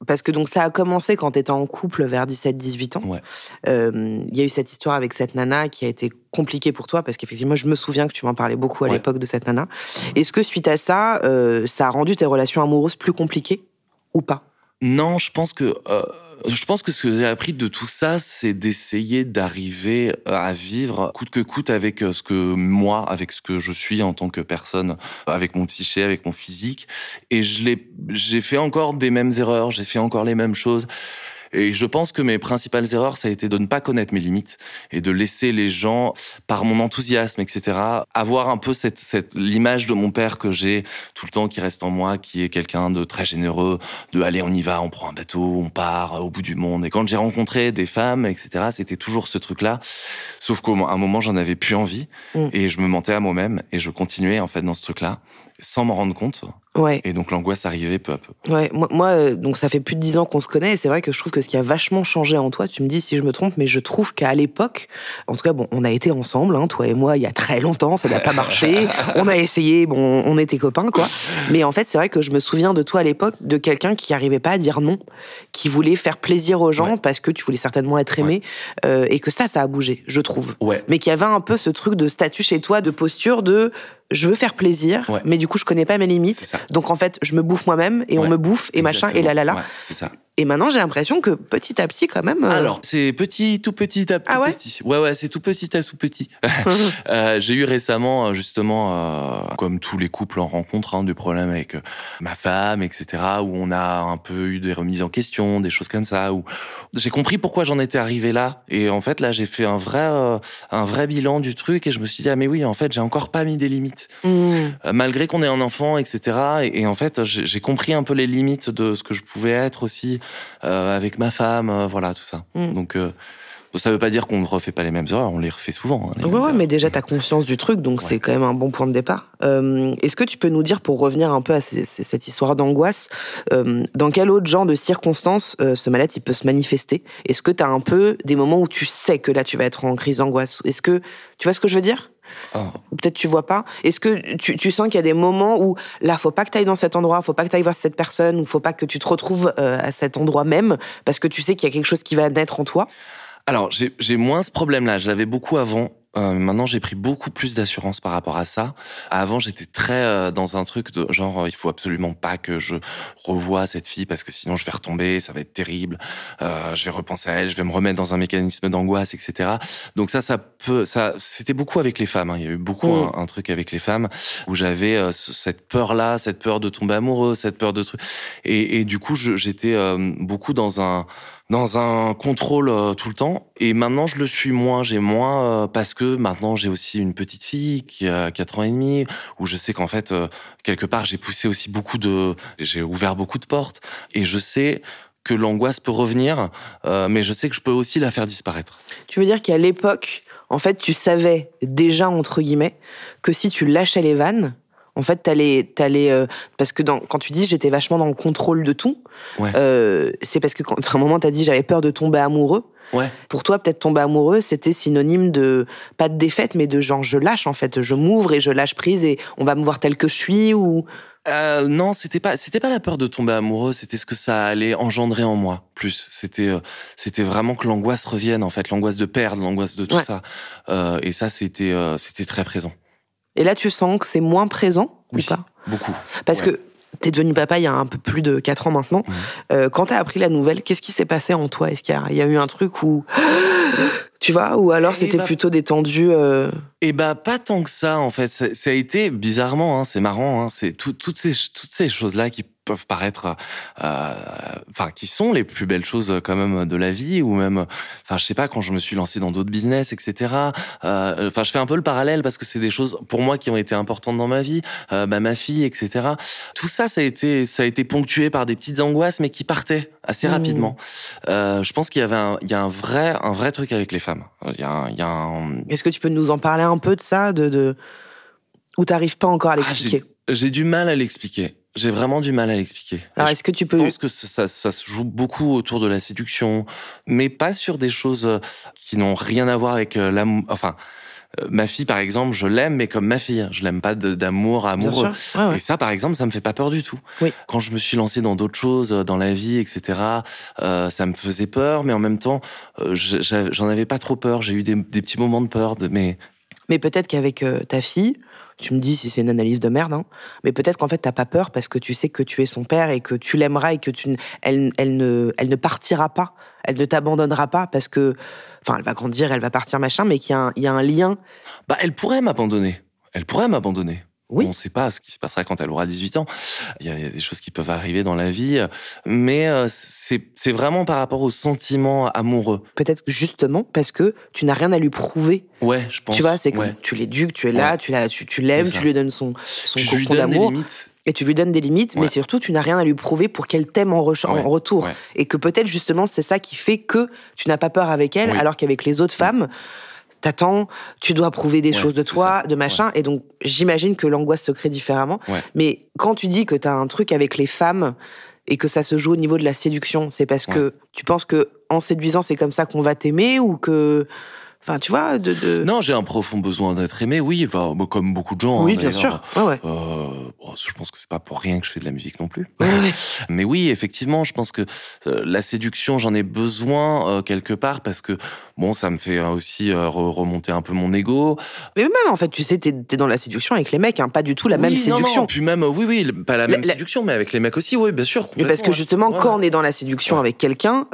parce que donc ça a commencé quand tu étais en couple vers 17-18 ans. Ouais. Euh, Il y a eu cette histoire avec cette nana qui a été compliquée pour toi, parce qu'effectivement, je me souviens que tu m'en parlais beaucoup à Ouais. l'époque de cette nana. Est-ce que suite à ça, euh, ça a rendu tes relations amoureuses plus compliquées ou pas? Non, je pense que euh, je pense que ce que j'ai appris de tout ça, c'est d'essayer d'arriver à vivre coûte que coûte avec euh, ce que moi, avec ce que je suis en tant que personne, avec mon psyché, avec mon physique. Et je l'ai, j'ai fait encore des mêmes erreurs, j'ai fait encore les mêmes choses. Et je pense que mes principales erreurs, ça a été de ne pas connaître mes limites et de laisser les gens, par mon enthousiasme, etc., avoir un peu cette, cette l'image de mon père que j'ai tout le temps qui reste en moi, qui est quelqu'un de très généreux, de allez, on y va, on prend un bateau, on part au bout du monde. Et quand j'ai rencontré des femmes, etc., c'était toujours ce truc-là. Sauf qu'à un moment, j'en avais plus envie Mm. et je me mentais à moi-même et je continuais en fait dans ce truc-là sans m'en rendre compte. Ouais. Et donc l'angoisse arrivait peu à peu. Ouais, moi, moi, euh, donc ça fait plus de dix ans qu'on se connaît, et c'est vrai que je trouve que ce qui a vachement changé en toi, tu me dis si je me trompe, mais je trouve qu'à l'époque, en tout cas, bon, on a été ensemble, hein, toi et moi, il y a très longtemps, ça n'a pas marché, on a essayé, bon, on était copains, quoi. Mais en fait, c'est vrai que je me souviens de toi à l'époque, de quelqu'un qui arrivait pas à dire non, qui voulait faire plaisir aux gens Ouais. parce que tu voulais certainement être aimé, euh, et que ça, ça a bougé, je trouve. Ouais. Mais qu'il y avait un peu ce truc de statut chez toi, de posture de je veux faire plaisir, Ouais. mais du coup, je connais pas mes limites. Donc en fait, je me bouffe moi-même et on me bouffe et machin et là là là. Ouais, c'est ça. Et maintenant, j'ai l'impression que petit à petit, quand même. euh, Alors, c'est petit, tout petit à tout Ah ouais petit. Ouais, ouais, c'est tout petit à tout petit. Euh, j'ai eu récemment, euh, justement, euh, comme tous les couples en rencontre, hein, des problèmes avec ma femme, etc., où on a un peu eu des remises en question, des choses comme ça, où j'ai compris pourquoi j'en étais arrivé là. Et en fait, là, j'ai fait un vrai, un vrai bilan du truc et je me suis dit, ah, mais oui, en fait, j'ai encore pas mis des limites. mmh. Malgré qu'on est un enfant, etc. Et, et en fait, j'ai compris un peu les limites de ce que je pouvais être aussi avec ma femme, euh, voilà, tout ça. Mm. Donc, euh, ça veut pas dire qu'on ne refait pas les mêmes erreurs, on les refait souvent. hein, les Ouais, mêmes ouais, erreurs. mais déjà, tu as conscience du truc, donc Ouais. c'est quand même un bon point de départ. Euh, Est-ce que tu peux nous dire, pour revenir un peu à ces- ces- cette histoire d'angoisse, euh, dans quel autre genre de circonstances euh, ce mal-être il peut se manifester? Est-ce que tu as un peu des moments où tu sais que là, tu vas être en crise d'angoisse? Est-ce que tu vois ce que je veux dire? Oh. Peut-être tu vois pas. Est-ce que tu, tu sens qu'il y a des moments où là, faut pas que tu ailles dans cet endroit, faut pas que tu ailles voir cette personne, ou faut pas que tu te retrouves euh, à cet endroit même, parce que tu sais qu'il y a quelque chose qui va naître en toi? Alors, j'ai j'ai moins ce problème-là. Je l'avais beaucoup avant. Euh, maintenant, j'ai pris beaucoup plus d'assurance par rapport à ça. Avant, j'étais très euh, dans un truc de genre, euh, il faut absolument pas que je revoie cette fille parce que sinon je vais retomber, ça va être terrible. Euh, je vais repenser à elle, je vais me remettre dans un mécanisme d'angoisse, etc. Donc ça, ça peut, ça, c'était beaucoup avec les femmes. hein. Il y a eu beaucoup Mm. un, un truc avec les femmes où j'avais ce- cette peur-là, cette peur de tomber amoureux, cette peur de truc. Et, et du coup, j'étais beaucoup dans un dans un contrôle euh, tout le temps. Et maintenant, je le suis moins. J'ai moins euh, parce que maintenant, j'ai aussi une petite fille qui a 4 ans et demi, où je sais qu'en fait, euh, quelque part, j'ai poussé aussi beaucoup de... J'ai ouvert beaucoup de portes. Et je sais que l'angoisse peut revenir, euh, mais je sais que je peux aussi la faire disparaître. Tu veux dire qu'à l'époque, en fait, tu savais déjà, entre guillemets, que si tu lâchais les vannes, en fait, t'allais, t'allais, euh, parce que dans, quand tu dis j'étais vachement dans le contrôle de tout, Ouais. euh, c'est parce que quand à un moment t'as dit j'avais peur de tomber amoureux. Ouais. Pour toi, peut-être tomber amoureux, c'était synonyme de pas de défaite, mais de genre je lâche en fait, je m'ouvre et je lâche prise et on va me voir tel que je suis ou. Euh, non, c'était pas, c'était pas la peur de tomber amoureux, c'était ce que ça allait engendrer en moi. Plus, c'était, euh, c'était vraiment que l'angoisse revienne en fait, l'angoisse de perdre, l'angoisse de tout Ouais. ça. Euh, et ça, c'était, c'était très présent. Et là, tu sens que c'est moins présent Oui. ou pas? Beaucoup. Parce Ouais. que t'es devenu papa il y a un peu plus de 4 ans maintenant. Euh, quand t'as appris la nouvelle, qu'est-ce qui s'est passé en toi? Est-ce qu'il y, a- il y a eu un truc où. Tu vois? Ou alors Eh c'était bah- plutôt détendu euh, Et bah pas tant que ça en fait. Ça, ça a été bizarrement, hein, c'est marrant. Hein, c'est tout- toutes ces toutes ces choses là qui peuvent paraître, euh, enfin qui sont les plus belles choses euh, quand même de la vie ou même, enfin je sais pas quand je me suis lancé dans d'autres business etc. euh, Enfin je fais un peu le parallèle parce que c'est des choses pour moi qui ont été importantes dans ma vie, euh, bah, ma fille etc. Tout ça ça a été ça a été ponctué par des petites angoisses mais qui partaient assez Mmh. rapidement. Euh, je pense qu'il y avait un, il y a un vrai un vrai truc avec les femmes. Il y a un, il y a un, Est-ce que tu peux nous en parler un peu de ça de, de... Ou t'arrives pas encore à Ah, l'expliquer? j'ai- J'ai du mal à l'expliquer. J'ai vraiment du mal à l'expliquer. Alors est-ce que tu je peux. pense que ça, ça, ça se joue beaucoup autour de la séduction, mais pas sur des choses euh, qui n'ont rien à voir avec euh, l'amour. Enfin, euh, ma fille, par exemple, je l'aime, mais comme ma fille. Je l'aime pas d'amour Bien amoureux. sûr. Ouais. Et ça, par exemple, ça me fait pas peur du tout. Oui. Quand je me suis lancé dans d'autres choses, dans la vie, etc., euh, ça me faisait peur, mais en même temps, euh, je- j'en avais pas trop peur. J'ai eu des, des petits moments de peur, de- mais Mais peut-être qu'avec euh, ta fille, tu me dis si c'est une analyse de merde, hein, mais peut-être qu'en fait t'as pas peur parce que tu sais que tu es son père et que tu l'aimeras et que tu, elle, elle ne, elle ne partira pas, elle ne t'abandonnera pas parce que, enfin, elle va grandir, elle va partir machin, mais qu'il y y a un lien. Bah, elle pourrait m'abandonner. Elle pourrait m'abandonner. Oui. On ne sait pas ce qui se passera quand elle aura 18 ans. Il y, a, des choses qui peuvent arriver dans la vie, mais euh, c'est vraiment par rapport au sentiment amoureux. Peut-être justement parce que tu n'as rien à lui prouver. Ouais, je pense. tu vois, c'est que ouais. tu l'éduques, tu es là, Ouais. tu l'as, tu, tu l'aimes, tu lui donnes son, son je lui donne des d'amour limites. et tu lui donnes des limites, mais surtout tu n'as rien à lui prouver pour qu'elle t'aime en, re- en retour. Et que peut-être justement c'est ça qui fait que tu n'as pas peur avec elle, Oui. alors qu'avec les autres femmes, t'attends, tu dois prouver des Ouais, choses de toi, ça. de machin, et donc j'imagine que l'angoisse se crée différemment. Ouais. Mais quand tu dis que t'as un truc avec les femmes et que ça se joue au niveau de la séduction, c'est parce que tu penses que en séduisant c'est comme ça qu'on va t'aimer ou que, enfin tu vois, de, de... Non, j'ai un profond besoin d'être aimé, oui, enfin, comme beaucoup de gens. oui hein, bien d'ailleurs. sûr, ouais ouais. Euh, bon, je pense que c'est pas pour rien que je fais de la musique non plus. Ouais. Mais oui, effectivement, je pense que euh, la séduction, j'en ai besoin euh, quelque part parce que bon, ça me fait euh, aussi re- remonter un peu mon ego. Mais même en fait, tu sais, t'es es dans la séduction avec les mecs, hein, pas du tout la même Oui, non, séduction. non, puis même, oui, oui, pas la La- même la- séduction, mais avec les mecs aussi, oui, bien sûr. Mais parce que justement, quand on est dans la séduction avec quelqu'un,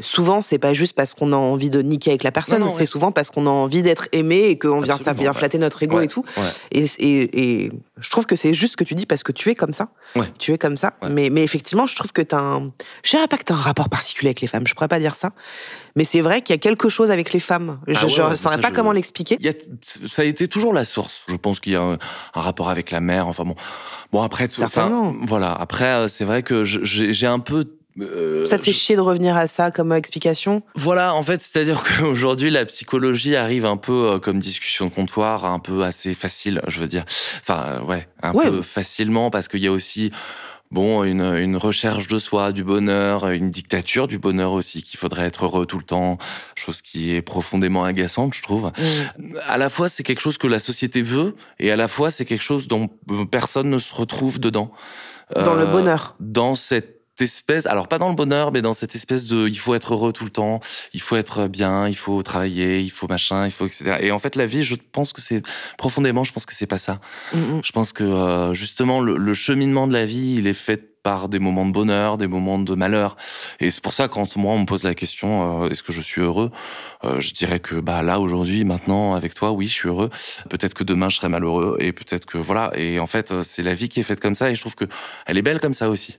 souvent c'est pas juste parce qu'on a envie de niquer avec la personne, c'est. Souvent parce qu'on a envie d'être aimé et qu'on vient, ça vient ouais. flatter notre ego Ouais, et tout. ouais. Et, et, et je trouve que c'est juste ce que tu dis parce que tu es comme ça. Tu es comme ça. Mais, mais effectivement, je trouve que t'as un. Je dirais pas que t'as un rapport particulier avec les femmes, je pourrais pas dire ça. Mais c'est vrai qu'il y a quelque chose avec les femmes. Je, Ah je ouais, saurais ça, pas je- comment l'expliquer. A, ça a été toujours la source. Je pense qu'il y a un, un rapport avec la mer. Enfin bon, bon après, tout- voilà. Après, euh, c'est vrai que j'ai un peu. Euh, Ça te fait je- chier de revenir à ça comme explication? Voilà, en fait, c'est-à-dire qu'aujourd'hui, la psychologie arrive un peu euh, comme discussion de comptoir, un peu assez facile, je veux dire. Enfin, euh, ouais, un Ouais. peu facilement, parce qu'il y a aussi, bon, une, une recherche de soi, du bonheur, une dictature du bonheur aussi, qu'il faudrait être heureux tout le temps, chose qui est profondément agaçante, je trouve. Mm. À la fois, c'est quelque chose que la société veut, et à la fois, c'est quelque chose dont personne ne se retrouve dedans. Dans le bonheur. dans cette espèce, alors pas dans le bonheur, mais dans cette espèce de, il faut être heureux tout le temps, il faut être bien, il faut travailler, il faut machin, il faut etc. Et en fait, la vie, je pense que c'est profondément, je pense que c'est pas ça. Mm, mm. Je pense que euh, justement, le, le cheminement de la vie, il est fait par des moments de bonheur, des moments de malheur. Et c'est pour ça, quand moi, on me pose la question, euh, est-ce que je suis heureux Euh, Je dirais que bah là, aujourd'hui, maintenant, avec toi, oui, je suis heureux. Peut-être que demain, je serai malheureux. Et peut-être que voilà. Et en fait, c'est la vie qui est faite comme ça. Et je trouve que elle est belle comme ça aussi.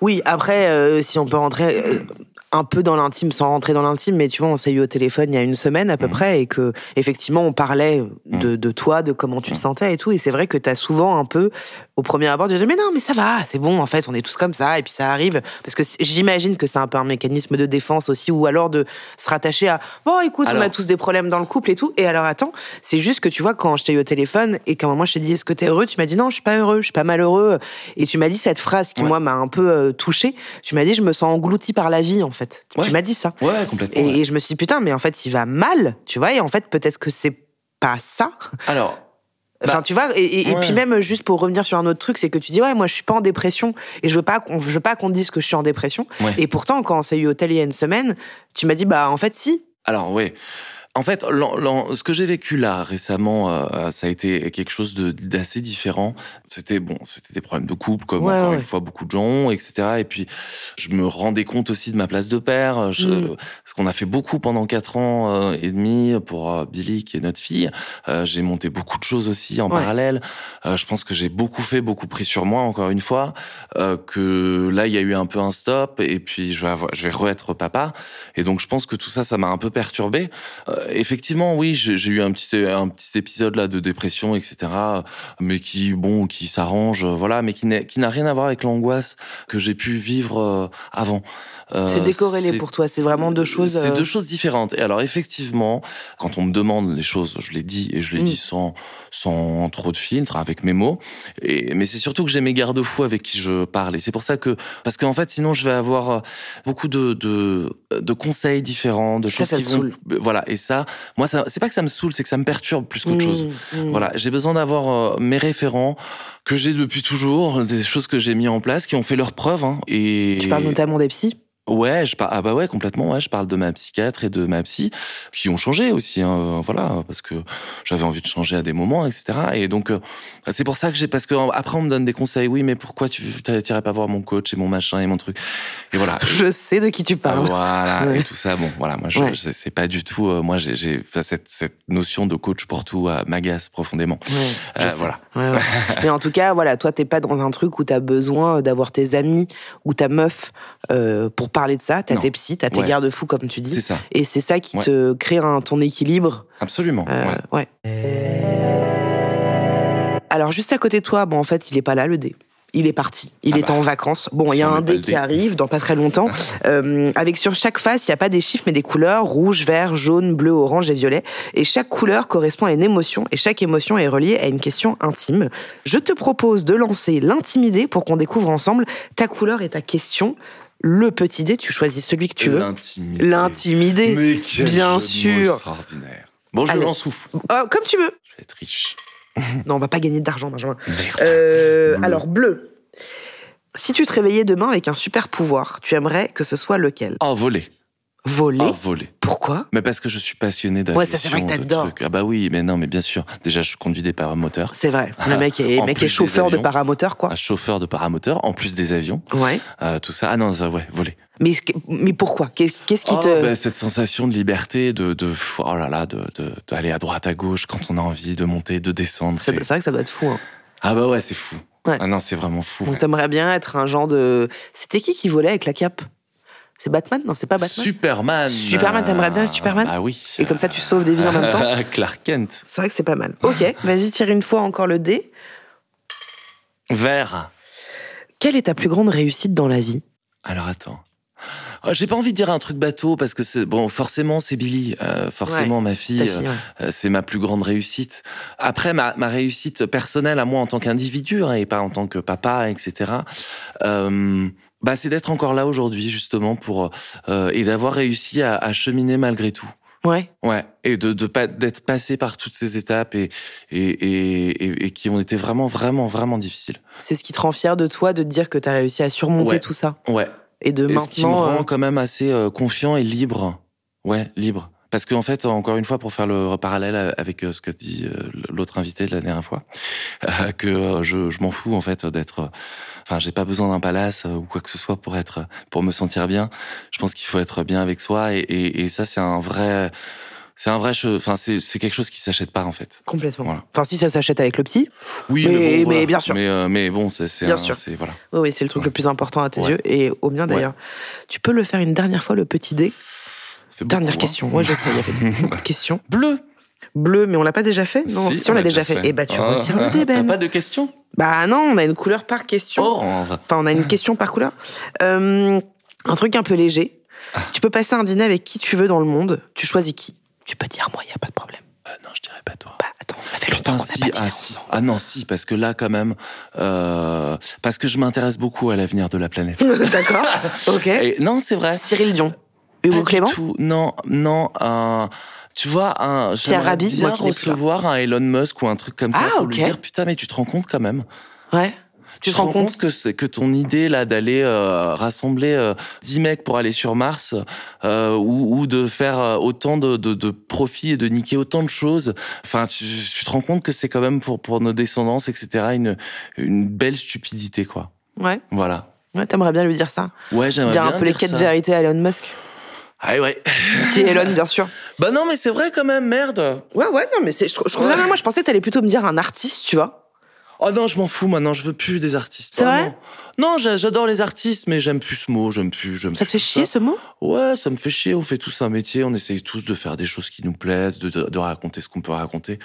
Oui, après, euh, si on peut rentrer euh, un peu dans l'intime, sans rentrer dans l'intime, mais tu vois, on s'est eu au téléphone il y a une semaine à peu Mhm. près, et que effectivement, on parlait de, de toi, de comment tu te sentais et tout, et c'est vrai que tu as souvent un peu au premier abord, tu dis mais non, mais ça va, c'est bon, en fait, on est tous comme ça, et puis ça arrive. Parce que j'imagine que c'est un peu un mécanisme de défense aussi, ou alors de se rattacher à bon, écoute, on a tous des problèmes dans le couple et tout. Et alors attends, c'est juste que tu vois, quand je t'ai eu au téléphone et qu'à un moment je t'ai dit est-ce que t'es heureux, tu m'as dit non, je suis pas heureux, je suis pas malheureux. Et tu m'as dit cette phrase qui moi m'a un peu euh, touchée. Tu m'as dit je me sens englouti par la vie en fait. Tu m'as dit ça. Ouais, complètement. Et, et je me suis dit putain, mais en fait il va mal, tu vois. Et en fait peut-être que c'est pas ça. Alors Enfin, bah, tu vois, et, puis même juste pour revenir sur un autre truc, c'est que tu dis ouais, moi je suis pas en dépression et je veux pas, je veux pas qu'on dise que je suis en dépression. Et pourtant, quand on s'est eu au tel il y a une semaine, tu m'as dit bah en fait si. Alors oui. En fait, ce que j'ai vécu là récemment, euh, ça a été quelque chose d'assez différent. C'était bon, c'était des problèmes de couple, comme encore une fois beaucoup de gens, etc. Et puis, je me rendais compte aussi de ma place de père, je, mm. parce qu'on a fait beaucoup pendant quatre ans euh, et demi pour euh, Billy, qui est notre fille. j'ai monté beaucoup de choses aussi en parallèle. je pense que j'ai beaucoup fait, beaucoup pris sur moi, encore une fois. que là, il y a eu un peu un stop, et puis je vais, avoir, je vais re-être papa. Et donc, je pense que tout ça, ça m'a un peu perturbé effectivement, oui, j'ai eu un petit un petit épisode là de dépression, etc. Mais qui, bon, qui s'arrange, voilà, mais qui n'a rien à voir avec l'angoisse que j'ai pu vivre euh, avant. Euh, c'est décorrélé pour toi, c'est vraiment deux choses. C'est deux euh, choses différentes. Et alors effectivement, quand on me demande les choses, je l'ai dit et je l'ai mm. dit sans sans trop de filtres, avec mes mots. Et mais c'est surtout que j'ai mes garde-fous avec qui je parle. Et c'est pour ça que parce qu'en fait, sinon je vais avoir beaucoup de de, de conseils différents, de choses ça, qui vont. Voilà. Et ça, moi, ça, c'est pas que ça me saoule, c'est que ça me perturbe plus qu'autre chose. Mmh, mmh. Voilà, j'ai besoin d'avoir euh, mes référents que j'ai depuis toujours, des choses que j'ai mis en place, qui ont fait leurs preuves. Hein, et tu parles notamment des psys? Ouais, je parle ah bah ouais complètement. Ouais, je parle de ma psychiatre et de ma psy qui ont changé aussi. Hein, voilà, parce que j'avais envie de changer à des moments, etc. Et donc euh, c'est pour ça que j'ai parce que après on me donne des conseils. Oui, mais pourquoi tu t'irais pas voir mon coach et mon machin et mon truc? Et voilà. je sais de qui tu parles. Voilà et tout ça. Bon, voilà, moi je, c'est pas du tout. Euh, moi j'ai cette cette notion de coach pour tout euh, m'agace profondément. Euh, voilà. mais en tout cas, voilà, toi t'es pas dans un truc où t'as besoin d'avoir tes amis ou ta meuf pour parler de ça, t'as tes psys, t'as tes garde-fous comme tu dis. C'est ça. Et c'est ça qui te crée un, ton équilibre. Absolument. Euh, ouais. Alors juste à côté de toi, bon en fait il est pas là le dé il est parti. Il ah est bah. en vacances. Bon, il y a un dé qui arrive dans pas très longtemps. euh, avec sur chaque face, il n'y a pas des chiffres, mais des couleurs rouge, vert, jaune, bleu, orange et violet. Et chaque couleur correspond à une émotion. Et chaque émotion est reliée à une question intime. Je te propose de lancer l'intimidé pour qu'on découvre ensemble ta couleur et ta question le petit dé, tu choisis celui que tu veux. Quel bien sûr. Extraordinaire. Bon, je lance souffle. Oh, comme tu veux. Je vais être riche. non, on va pas gagner d'argent, Benjamin. Euh, alors, bleu. Si tu te réveillais demain avec un super pouvoir, tu aimerais que ce soit lequel? Oh, voler. Voler oh, voler. Pourquoi Mais parce que je suis passionné d'aviation. Ouais, ça c'est vrai que t'adores. Ah bah oui, mais non, mais bien sûr. Déjà, je conduis des paramoteurs. C'est vrai. Le mec est, mec est chauffeur de paramoteur, quoi. Un chauffeur de paramoteur, en plus des avions. Ouais. Euh, tout ça. Ah non, ça, ouais, voler. Mais, mais pourquoi? Qu'est-ce qui oh, te... Bah, cette sensation de liberté, de, de oh là là, de d'aller à droite, à gauche quand on a envie, de monter, de descendre. C'est vrai que ça doit être fou. Hein. Ah bah ouais, c'est fou. Ouais. Ah non, c'est vraiment fou. Donc t'aimerais bien être un genre de... C'était qui qui volait avec la cape? C'est Batman Non, c'est pas Batman. Superman. Superman, t'aimerais bien être Superman Ah oui. Et comme ça, tu sauves des vies en même temps. Clark Kent. C'est vrai que c'est pas mal. Ok, vas-y, tire une fois encore le dé. Vert. Quelle est ta plus grande réussite dans la vie? Alors attends. Oh, j'ai pas envie de dire un truc bateau parce que c'est bon, forcément c'est Billy, euh, forcément ma fille, euh, c'est ma plus grande réussite. Après ma, ma réussite personnelle à moi en tant qu'individu hein, et pas en tant que papa, etc. Euh, bah, c'est d'être encore là aujourd'hui justement pour euh, et d'avoir réussi à, à, cheminer malgré tout. Ouais. Ouais. Et de de pas d'être passé par toutes ces étapes et et, et et, qui ont été vraiment vraiment vraiment difficiles. C'est ce qui te rend fier de toi de te dire que tu as réussi à surmonter tout ça. Ouais. Et de maintenant. Ce qui me rend euh, quand même assez euh, confiant et libre. Ouais, libre. Parce qu'en fait, encore une fois, pour faire le parallèle avec ce que dit l'autre invité de la dernière fois, que je, je m'en fous en fait d'être Enfin, j'ai pas besoin d'un palace euh, ou quoi que ce soit pour être, pour me sentir bien. Je pense qu'il faut être bien avec soi et, et, et ça, c'est un vrai, c'est un vrai, enfin, c'est, quelque chose qui s'achète pas en fait. Complètement. Voilà. Enfin, si ça s'achète avec le psy. Oui, mais, bon, mais bien sûr. Mais, euh, mais bon, c'est, c'est, bien sûr. c'est voilà. Oui, oui c'est le truc le plus important à tes yeux et au mien d'ailleurs. Tu peux le faire une dernière fois le petit dé. Dernière question. Moi, je sais, il y avait beaucoup de questions. Bleu. Bleu, mais on l'a pas déjà fait Non, si, on l'a déjà fait. fait. Eh bah, tu retires le dé, Ben. Pas de questions Bah non, on a une couleur par question. Oh, Enfin, on a une question par couleur. Euh, un truc un peu léger. Ah. Tu peux passer un dîner avec qui tu veux dans le monde. Tu choisis qui Tu peux dire moi, il y a pas de problème. Euh, non, je dirais pas toi. Bah attends, ça fait longtemps qu'on si, pas ah, si. Ah non, si, parce que là, quand même, euh, parce que je m'intéresse beaucoup à l'avenir de la planète. D'accord. Ok. Et, non, c'est vrai. Cyril Dion. Pas Hugo Clément. tout. Non, non. un- tu vois, un, Pierre Rabhi, bien moi qui recevoir un Elon Musk ou un truc comme ça Ah, pour ok. lui dire putain, mais tu te rends compte quand même. Ouais. Tu te rends compte que c'est que ton idée là d'aller euh, rassembler euh, 10 mecs pour aller sur Mars euh, ou, ou de faire euh, autant de, de, de profits et de niquer autant de choses. Enfin, tu, tu te rends compte que c'est quand même pour pour nos descendants, etc. Une une belle stupidité quoi. Ouais. Voilà. Ouais, t'aimerais bien lui dire ça. Ouais, j'aimerais Dire bien un peu les dire quêtes ça. vérités à Elon Musk. Ah ouais. Qui est Elon, bien sûr. Bah non, mais c'est vrai quand même, merde. Ouais, ouais, non, mais c'est, je, je trouve ça. Moi, je pensais que t'allais plutôt me dire un artiste, tu vois. Oh non, je m'en fous maintenant, je veux plus des artistes. C'est Oh vrai non. Non, j'a- j'adore les artistes, mais j'aime plus ce mot, j'aime plus, j'aime Ça te fait chier, ce mot? Ouais, ça me fait chier. On fait tous un métier, on essaye tous de faire des choses qui nous plaisent, de, de, de raconter ce qu'on peut raconter.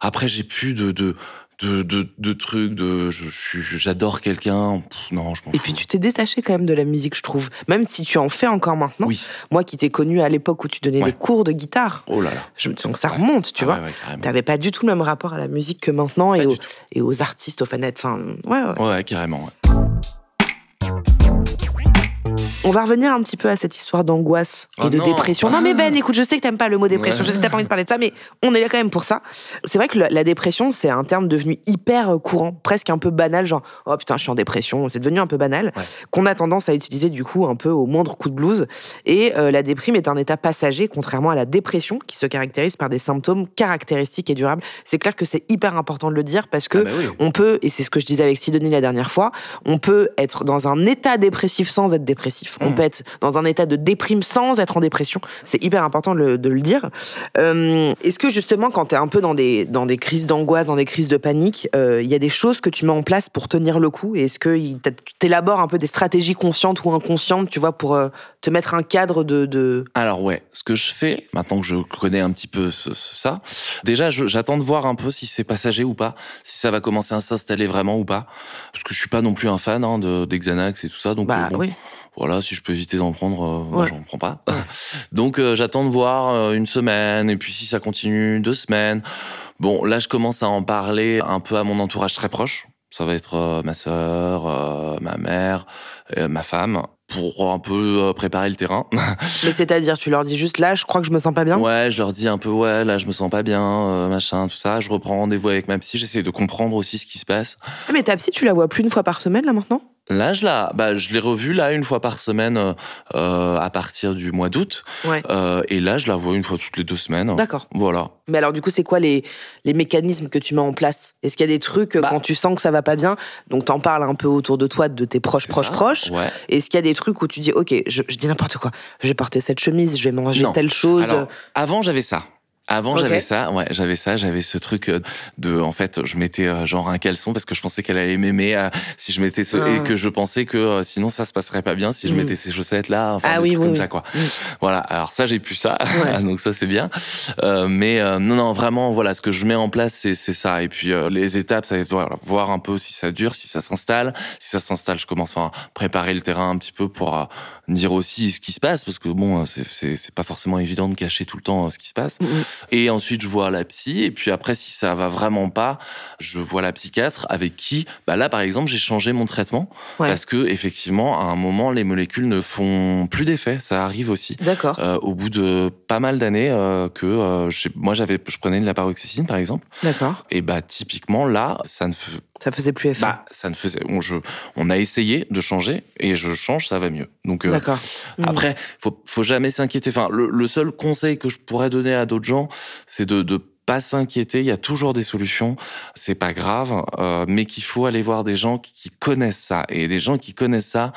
Après, j'ai plus de de de, de, de trucs, de j'adore quelqu'un. Non, je m'en. Et puis, tu t'es détaché quand même de la musique, je trouve. Même si tu en fais encore maintenant. Oui. Moi qui t'ai connu à l'époque où tu donnais Ouais. des cours de guitare, Oh là là. je me sens que ça remonte, tu Ah vois. ouais. T'avais pas du tout le même rapport à la musique que maintenant et aux, et aux artistes, aux fanettes. Enfin, ouais, ouais. Ouais, carrément. ouais. On va revenir un petit peu à cette histoire d'angoisse et Oh de non. dépression. Non mais Ben, écoute, je sais que t'aimes pas le mot dépression, Ouais. je sais que t'as pas envie de parler de ça, mais on est là quand même pour ça. C'est vrai que la, la dépression, c'est un terme devenu hyper euh, courant, presque un peu banal, genre oh putain, je suis en dépression. C'est devenu un peu banal, Ouais. qu'on a tendance à utiliser du coup un peu au moindre coup de blues. Et euh, la déprime est un état passager, contrairement à la dépression, qui se caractérise par des symptômes caractéristiques et durables. C'est clair que c'est hyper important de le dire parce que Ah bah oui. on peut, et c'est ce que je disais avec Sidonie la dernière fois, on peut être dans un état dépressif sans être dépressif. On Mhm. peut être dans un état de déprime sans être en dépression. C'est hyper important de le, de le dire. Euh, Est-ce que justement, quand tu es un peu dans des, dans des crises d'angoisse, dans des crises de panique, euh, il y a des choses que tu mets en place pour tenir le coup? Est-ce que tu élabores un peu des stratégies conscientes ou inconscientes, tu vois, pour euh, te mettre un cadre de... de... Alors ouais, ce que je fais, maintenant que je connais un petit peu ce- ce- ça, déjà j'attends de voir un peu si c'est passager ou pas, si ça va commencer à s'installer vraiment ou pas, parce que je suis pas non plus un fan hein, de, des Xanax et tout ça, donc Bah bon, oui. Voilà, si je peux éviter d'en prendre, euh, Ouais. j'en prends pas. donc euh, j'attends de voir euh, une semaine, et puis si ça continue, deux semaines. Bon, là je commence à en parler un peu à mon entourage très proche. Ça va être ma sœur, ma mère, ma femme, pour un peu préparer le terrain. Mais c'est-à-dire, tu leur dis juste là, je crois que je me sens pas bien? Ouais, je leur dis un peu, ouais, là, je me sens pas bien, euh, machin, tout ça. Je reprends rendez-vous avec ma psy, j'essaie de comprendre aussi ce qui se passe. Ah, Mais ta psy, tu la vois plus une fois par semaine là maintenant? Là, je la, bah, je l'ai revue là une fois par semaine euh, euh, à partir du mois d'août. Ouais. Euh, et là, je la vois une fois toutes les deux semaines. D'accord. Voilà. Mais alors, du coup, c'est quoi les, les mécanismes que tu mets en place? Est-ce qu'il y a des trucs euh, Bah. quand tu sens que ça va pas bien Donc, t'en parles un peu autour de toi, de tes proches, proches, ça. proches. Ouais. Est-ce qu'il y a des trucs où tu dis, OK, je, je dis n'importe quoi, je vais porter cette chemise, je vais manger Non. telle chose Alors, avant, j'avais ça. Avant, j'avais ça, ouais, j'avais ça, j'avais ce truc euh, de, en fait, je mettais euh, genre un caleçon parce que je pensais qu'elle allait m'aimer euh, si je mettais ce, Ah. et que je pensais que euh, sinon ça se passerait pas bien si je Mm. mettais ces chaussettes là, enfin Ah des oui, trucs oui, comme oui. ça quoi. Mm. Voilà, alors ça j'ai plus ça, Ouais. donc ça c'est bien. Euh, mais non, non, vraiment, voilà, ce que je mets en place c'est c'est ça. Et puis euh, les étapes, ça va être voilà, voir un peu si ça dure, si ça s'installe. Si ça s'installe, je commence à préparer le terrain un petit peu pour euh, dire aussi ce qui se passe parce que bon, c'est pas forcément évident de cacher tout le temps euh, ce qui se passe. Mm, mm. Et ensuite, je vois la psy. Et puis après, si ça va vraiment pas, je vois la psychiatre avec qui, bah là, par exemple, j'ai changé mon traitement Ouais. parce que effectivement, à un moment, les molécules ne font plus d'effet. Ça arrive aussi. D'accord, Euh, au bout de pas mal d'années euh, que euh, moi j'avais je prenais de la paroxytine par exemple d'accord. et bah typiquement là ça ne fait Ça faisait plus effet. bah ça ne faisait on, je, on a essayé de changer et je change ça va mieux donc euh, D'accord. Mm. après, faut, faut jamais s'inquiéter. Enfin, le, le seul conseil que je pourrais donner à d'autres gens, c'est de, de pas s'inquiéter. Il y a toujours des solutions. C'est pas grave, euh, mais qu'il faut aller voir des gens qui, qui connaissent ça. Et des gens qui connaissent ça,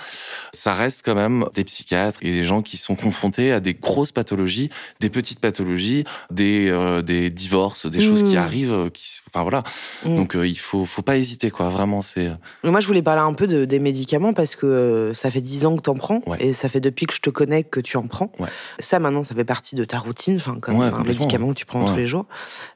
ça reste quand même des psychiatres et des gens qui sont confrontés à des grosses pathologies, des petites pathologies, des, euh, des divorces, des choses qui Mm. arrivent. Qui, enfin voilà. Mm. Donc euh, il faut, faut pas hésiter quoi. Vraiment, c'est. Mais Moi, je voulais parler un peu de, des médicaments parce que euh, ça fait 10 ans que t'en prends Ouais. et ça fait depuis que je te connais que tu en prends. Ouais. Ça, maintenant, ça fait partie de ta routine, enfin, comme Ouais, un médicament que tu prends tous les jours.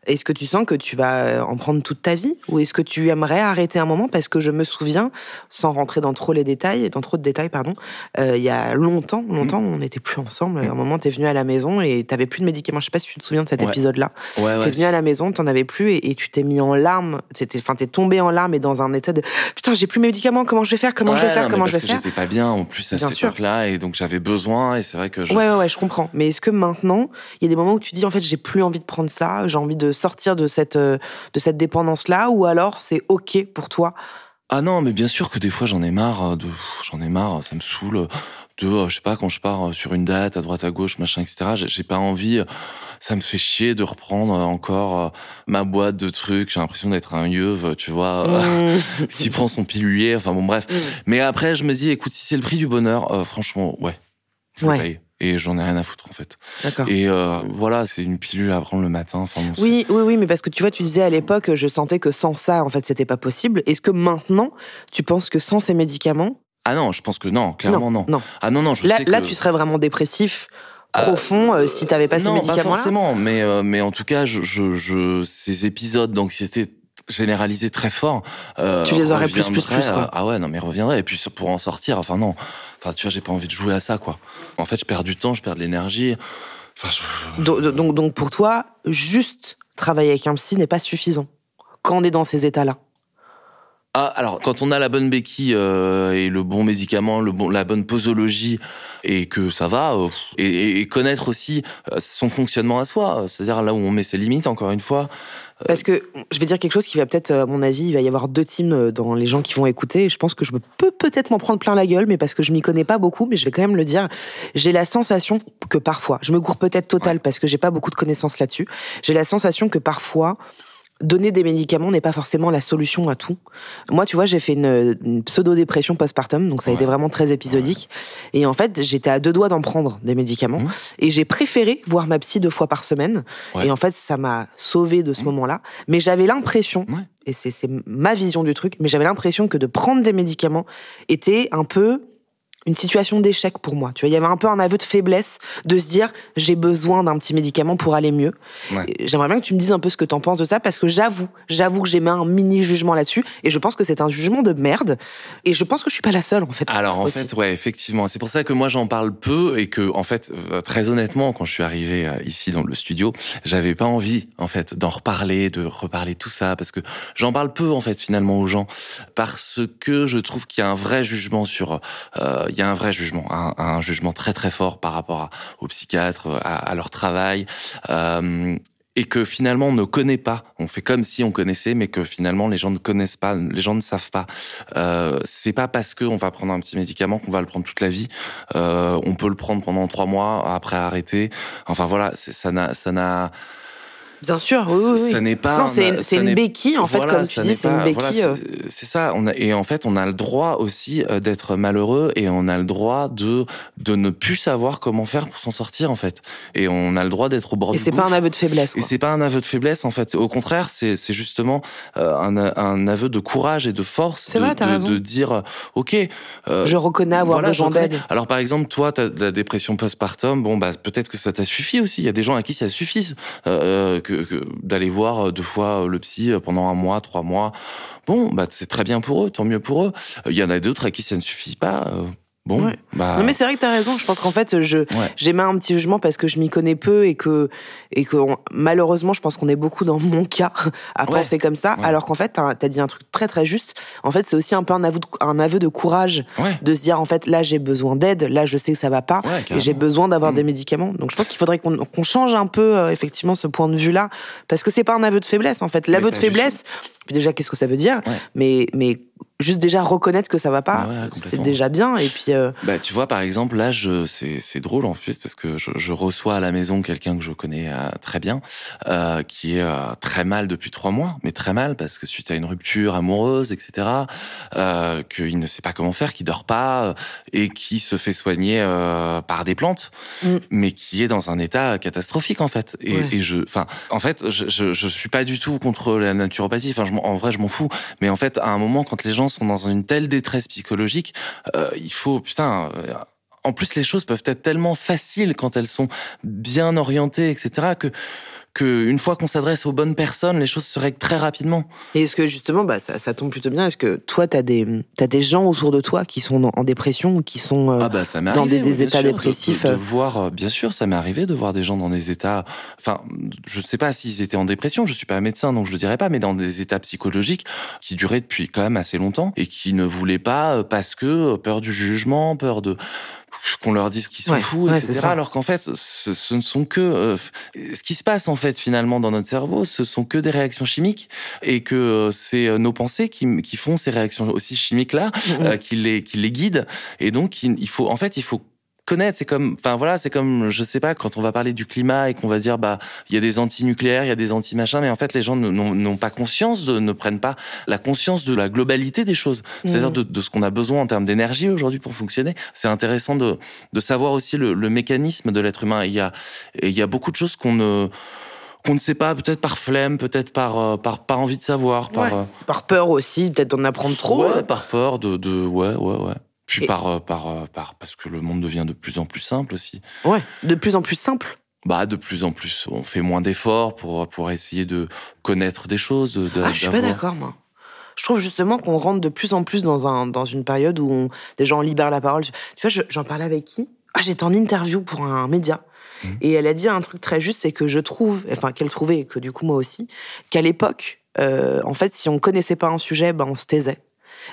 est-ce que tu sens que tu vas en prendre toute ta vie ou est-ce que tu aimerais arrêter un moment? Parce que je me souviens, sans rentrer dans trop les détails, dans trop de détails, pardon, euh, il y a longtemps, longtemps, on n'était plus ensemble. À un moment, tu es venu à la maison et tu n'avais plus de médicaments. Je sais pas si tu te souviens de cet épisode-là. Ouais, tu es venu à la maison, tu n'en avais plus et, tu t'es mis en larmes. Enfin, es tombé en larmes et dans un état de putain, j'ai plus mes médicaments. Comment je vais faire Comment je vais faire Comment je vais faire J'étais pas bien en plus à cette époque-là et donc j'avais besoin et c'est vrai que je. Ouais, ouais, ouais, je comprends. Mais est-ce que maintenant, il y a des moments où tu dis en fait, j'ai plus envie de prendre ça, j'ai envie de sortir de cette euh, de cette dépendance-là, ou alors c'est ok pour toi? Ah non, mais bien sûr que des fois j'en ai marre euh, de, j'en ai marre, ça me saoule de, euh, je sais pas, quand je pars sur une date à droite à gauche, machin, etc. J'ai pas envie, ça me fait chier de reprendre encore ma boîte de trucs. J'ai l'impression d'être un yeuve, tu vois, mmh. qui prend son pilulier. Enfin bon, bref. Mmh. Mais après, je me dis, écoute, si c'est le prix du bonheur, franchement, ouais, je ouais et j'en ai rien à foutre en fait. Et euh, voilà, c'est une pilule à prendre le matin. Enfin, oui, oui, oui, mais parce que tu vois, tu disais à l'époque, je sentais que sans ça, en fait, c'était pas possible. Est-ce que maintenant, tu penses que sans ces médicaments Ah non, je pense que non, clairement non. non. Ah non, non, je là, sais là, tu serais vraiment dépressif. Ah, profond euh, si tu n'avais pas ces médicaments-là Non, pas forcément, mais, euh, mais en tout cas, je, je, je ces épisodes d'anxiété généralisé très fort. Euh, tu les aurais plus, plus, plus, quoi. ah ouais, non, mais reviendrait. Et puis, pour en sortir, enfin, non. Enfin, tu vois, j'ai pas envie de jouer à ça, quoi. En fait, je perds du temps, je perds de l'énergie. Enfin, donc, donc, donc, pour toi, juste travailler avec un psy n'est pas suffisant quand on est dans ces états-là. Ah, alors, quand on a la bonne béquille euh, et le bon médicament, le bon, la bonne posologie, et que ça va, euh, et, connaître aussi euh, son fonctionnement à soi, c'est-à-dire là où on met ses limites, encore une fois. Parce que je vais dire quelque chose qui va peut-être, à mon avis, il va y avoir deux teams dans les gens qui vont écouter. Et je pense que je peux peut-être m'en prendre plein la gueule, mais parce que je m'y connais pas beaucoup, mais je vais quand même le dire. J'ai la sensation que parfois, je me cours peut-être total parce que j'ai pas beaucoup de connaissances là-dessus. J'ai la sensation que parfois, donner des médicaments n'est pas forcément la solution à tout. Moi, tu vois, j'ai fait une, pseudo-dépression postpartum, donc ça a été vraiment très épisodique. Et en fait, j'étais à deux doigts d'en prendre des médicaments. Mmh. Et j'ai préféré voir ma psy deux fois par semaine. Et en fait, ça m'a sauvé de ce mmh. moment-là. Mais j'avais l'impression, et c'est ma vision du truc, mais j'avais l'impression que de prendre des médicaments était un peu une situation d'échec pour moi. Tu vois, il y avait un peu un aveu de faiblesse de se dire j'ai besoin d'un petit médicament pour aller mieux. J'aimerais bien que tu me dises un peu ce que tu en penses de ça parce que j'avoue, j'avoue que j'ai mis un mini jugement là-dessus et je pense que c'est un jugement de merde et je pense que je suis pas la seule en fait. Alors en fait, ouais, effectivement, c'est pour ça que moi j'en parle peu et que en fait, euh, très honnêtement, quand je suis arrivé euh, ici dans le studio, j'avais pas envie en fait d'en reparler, de reparler tout ça parce que j'en parle peu en fait finalement aux gens parce que je trouve qu'il y a un vrai jugement sur euh, il y a un vrai jugement, un, jugement très très fort par rapport aux psychiatres, à, leur travail. Euh, et que finalement on ne connaît pas. On fait comme si on connaissait, mais que finalement les gens ne connaissent pas, les gens ne savent pas. Euh, c'est pas parce qu'on va prendre un petit médicament qu'on va le prendre toute la vie. Euh, on peut le prendre pendant trois mois après arrêter. Enfin voilà, ça n'a Bien sûr, oui, oui. Ça n'est pas. Non, c'est une béquille, en fait, comme tu dis, c'est une béquille. Euh. c'est ça. On a, et en fait, on a le droit aussi euh, d'être malheureux et on a le droit de, de ne plus savoir comment faire pour s'en sortir, en fait. Et on a le droit d'être au bord et du Et c'est pas un aveu de faiblesse, quoi. Et c'est pas un aveu de faiblesse, en fait. Au contraire, c'est justement euh, un, un, aveu de courage et de force. C'est vrai, t'as raison. De dire, OK. je reconnais avoir besoin d'aide. Alors, par exemple, toi, t'as de la dépression postpartum. Bon, bah, peut-être que ça t'a suffi aussi. Il y a des gens à qui ça suffit. que d'aller voir euh, deux fois euh, le psy euh, pendant un mois, trois mois. Bon, bah c'est très bien pour eux, tant mieux pour eux. Il y en a d'autres à qui ça ne suffit pas. Bon, bah... Non mais c'est vrai que t'as raison. Je pense qu'en fait, je j'émets un petit jugement parce que je m'y connais peu et que et que malheureusement, je pense qu'on est beaucoup dans mon cas à penser comme ça. Alors qu'en fait, t'as as dit un truc très très juste. En fait, c'est aussi un peu un aveu de, un aveu de courage de se dire en fait là j'ai besoin d'aide, là je sais que ça va pas et j'ai besoin d'avoir mm. des médicaments. Donc je pense qu'il faudrait qu'on change un peu euh, effectivement ce point de vue là parce que c'est pas un aveu de faiblesse en fait. L'aveu de faiblesse, déjà qu'est-ce que ça veut dire Mais mais juste déjà reconnaître que ça va pas, c'est déjà bien. Et puis, euh, bah, tu vois, par exemple, là, je, c'est, c'est drôle en plus parce que je, je reçois à la maison quelqu'un que je connais euh, très bien, euh, qui est très mal depuis trois mois, mais très mal parce que suite à une rupture amoureuse, etc., qu'il ne sait pas comment faire, qui dort pas et qui se fait soigner par des plantes, mm. mais qui est dans un état catastrophique en fait. Et, et je, enfin, en fait, je, je, je, suis pas du tout contre la naturopathie. Enfin, je, en vrai, je m'en fous. Mais en fait, à un moment, quand les gens sont dans une telle détresse psychologique, euh, il faut, putain, euh, en plus, les choses peuvent être tellement faciles quand elles sont bien orientées, etc., que que une fois qu'on s'adresse aux bonnes personnes, les choses se règlent très rapidement. Et est-ce que justement, bah, ça, ça tombe plutôt bien Est-ce que toi, t'as des, t'as des gens autour de toi qui sont en, dépression ou qui sont euh, Ah bah ça dans arrivé, des, états sûr, dépressifs De, de euh, voir, euh, bien sûr, ça m'est arrivé de voir des gens dans des états. Enfin, je ne sais pas s'ils étaient en dépression. Je suis pas médecin, donc je le dirais pas, mais dans des états psychologiques qui duraient depuis quand même assez longtemps et qui ne voulaient pas parce que peur du jugement, peur de qu'on leur dise qu'ils sont Ouais, fous, ouais, etc. Alors qu'en fait, ce, ce ne sont que euh, ce qui se passe en fait finalement dans notre cerveau, ce sont que des réactions chimiques et que euh, c'est euh, nos pensées qui, qui font ces réactions aussi chimiques là, Mhm. euh, qui les qui les guident. Et donc il, il faut en fait il faut connaître c'est comme enfin voilà c'est comme je sais pas quand on va parler du climat et qu'on va dire bah il y a des anti-nucléaires il y a des anti-machins mais en fait les gens n'ont pas conscience de, ne prennent pas la conscience de la globalité des choses c'est-à-dire Mhm. de, de ce qu'on a besoin en termes d'énergie aujourd'hui pour fonctionner c'est intéressant de de savoir aussi le, le mécanisme de l'être humain il y a il y a beaucoup de choses qu'on ne qu'on ne sait pas peut-être par flemme peut-être par euh, par pas envie de savoir par Ouais. euh, par peur aussi, peut-être d'en apprendre trop. Ouais, par peur de, de ouais, ouais, ouais. Puis Et- par, euh, par, euh, par, parce que le monde devient de plus en plus simple aussi. Ouais, de plus en plus simple. Bah, de plus en plus, on fait moins d'efforts pour, pour essayer de connaître des choses. De, de- Ah, je suis pas d'accord, moi. Je trouve justement qu'on rentre de plus en plus dans, un, dans une période où on- des gens libèrent la parole. Tu vois, je- j'en parlais avec qui? Ah, J'étais en interview pour un média. Mhm. Et elle a dit un truc très juste, c'est que je trouve, enfin qu'elle trouvait, et que du coup moi aussi, qu'à l'époque, euh, en fait, si on connaissait pas un sujet, ben, on se taisait.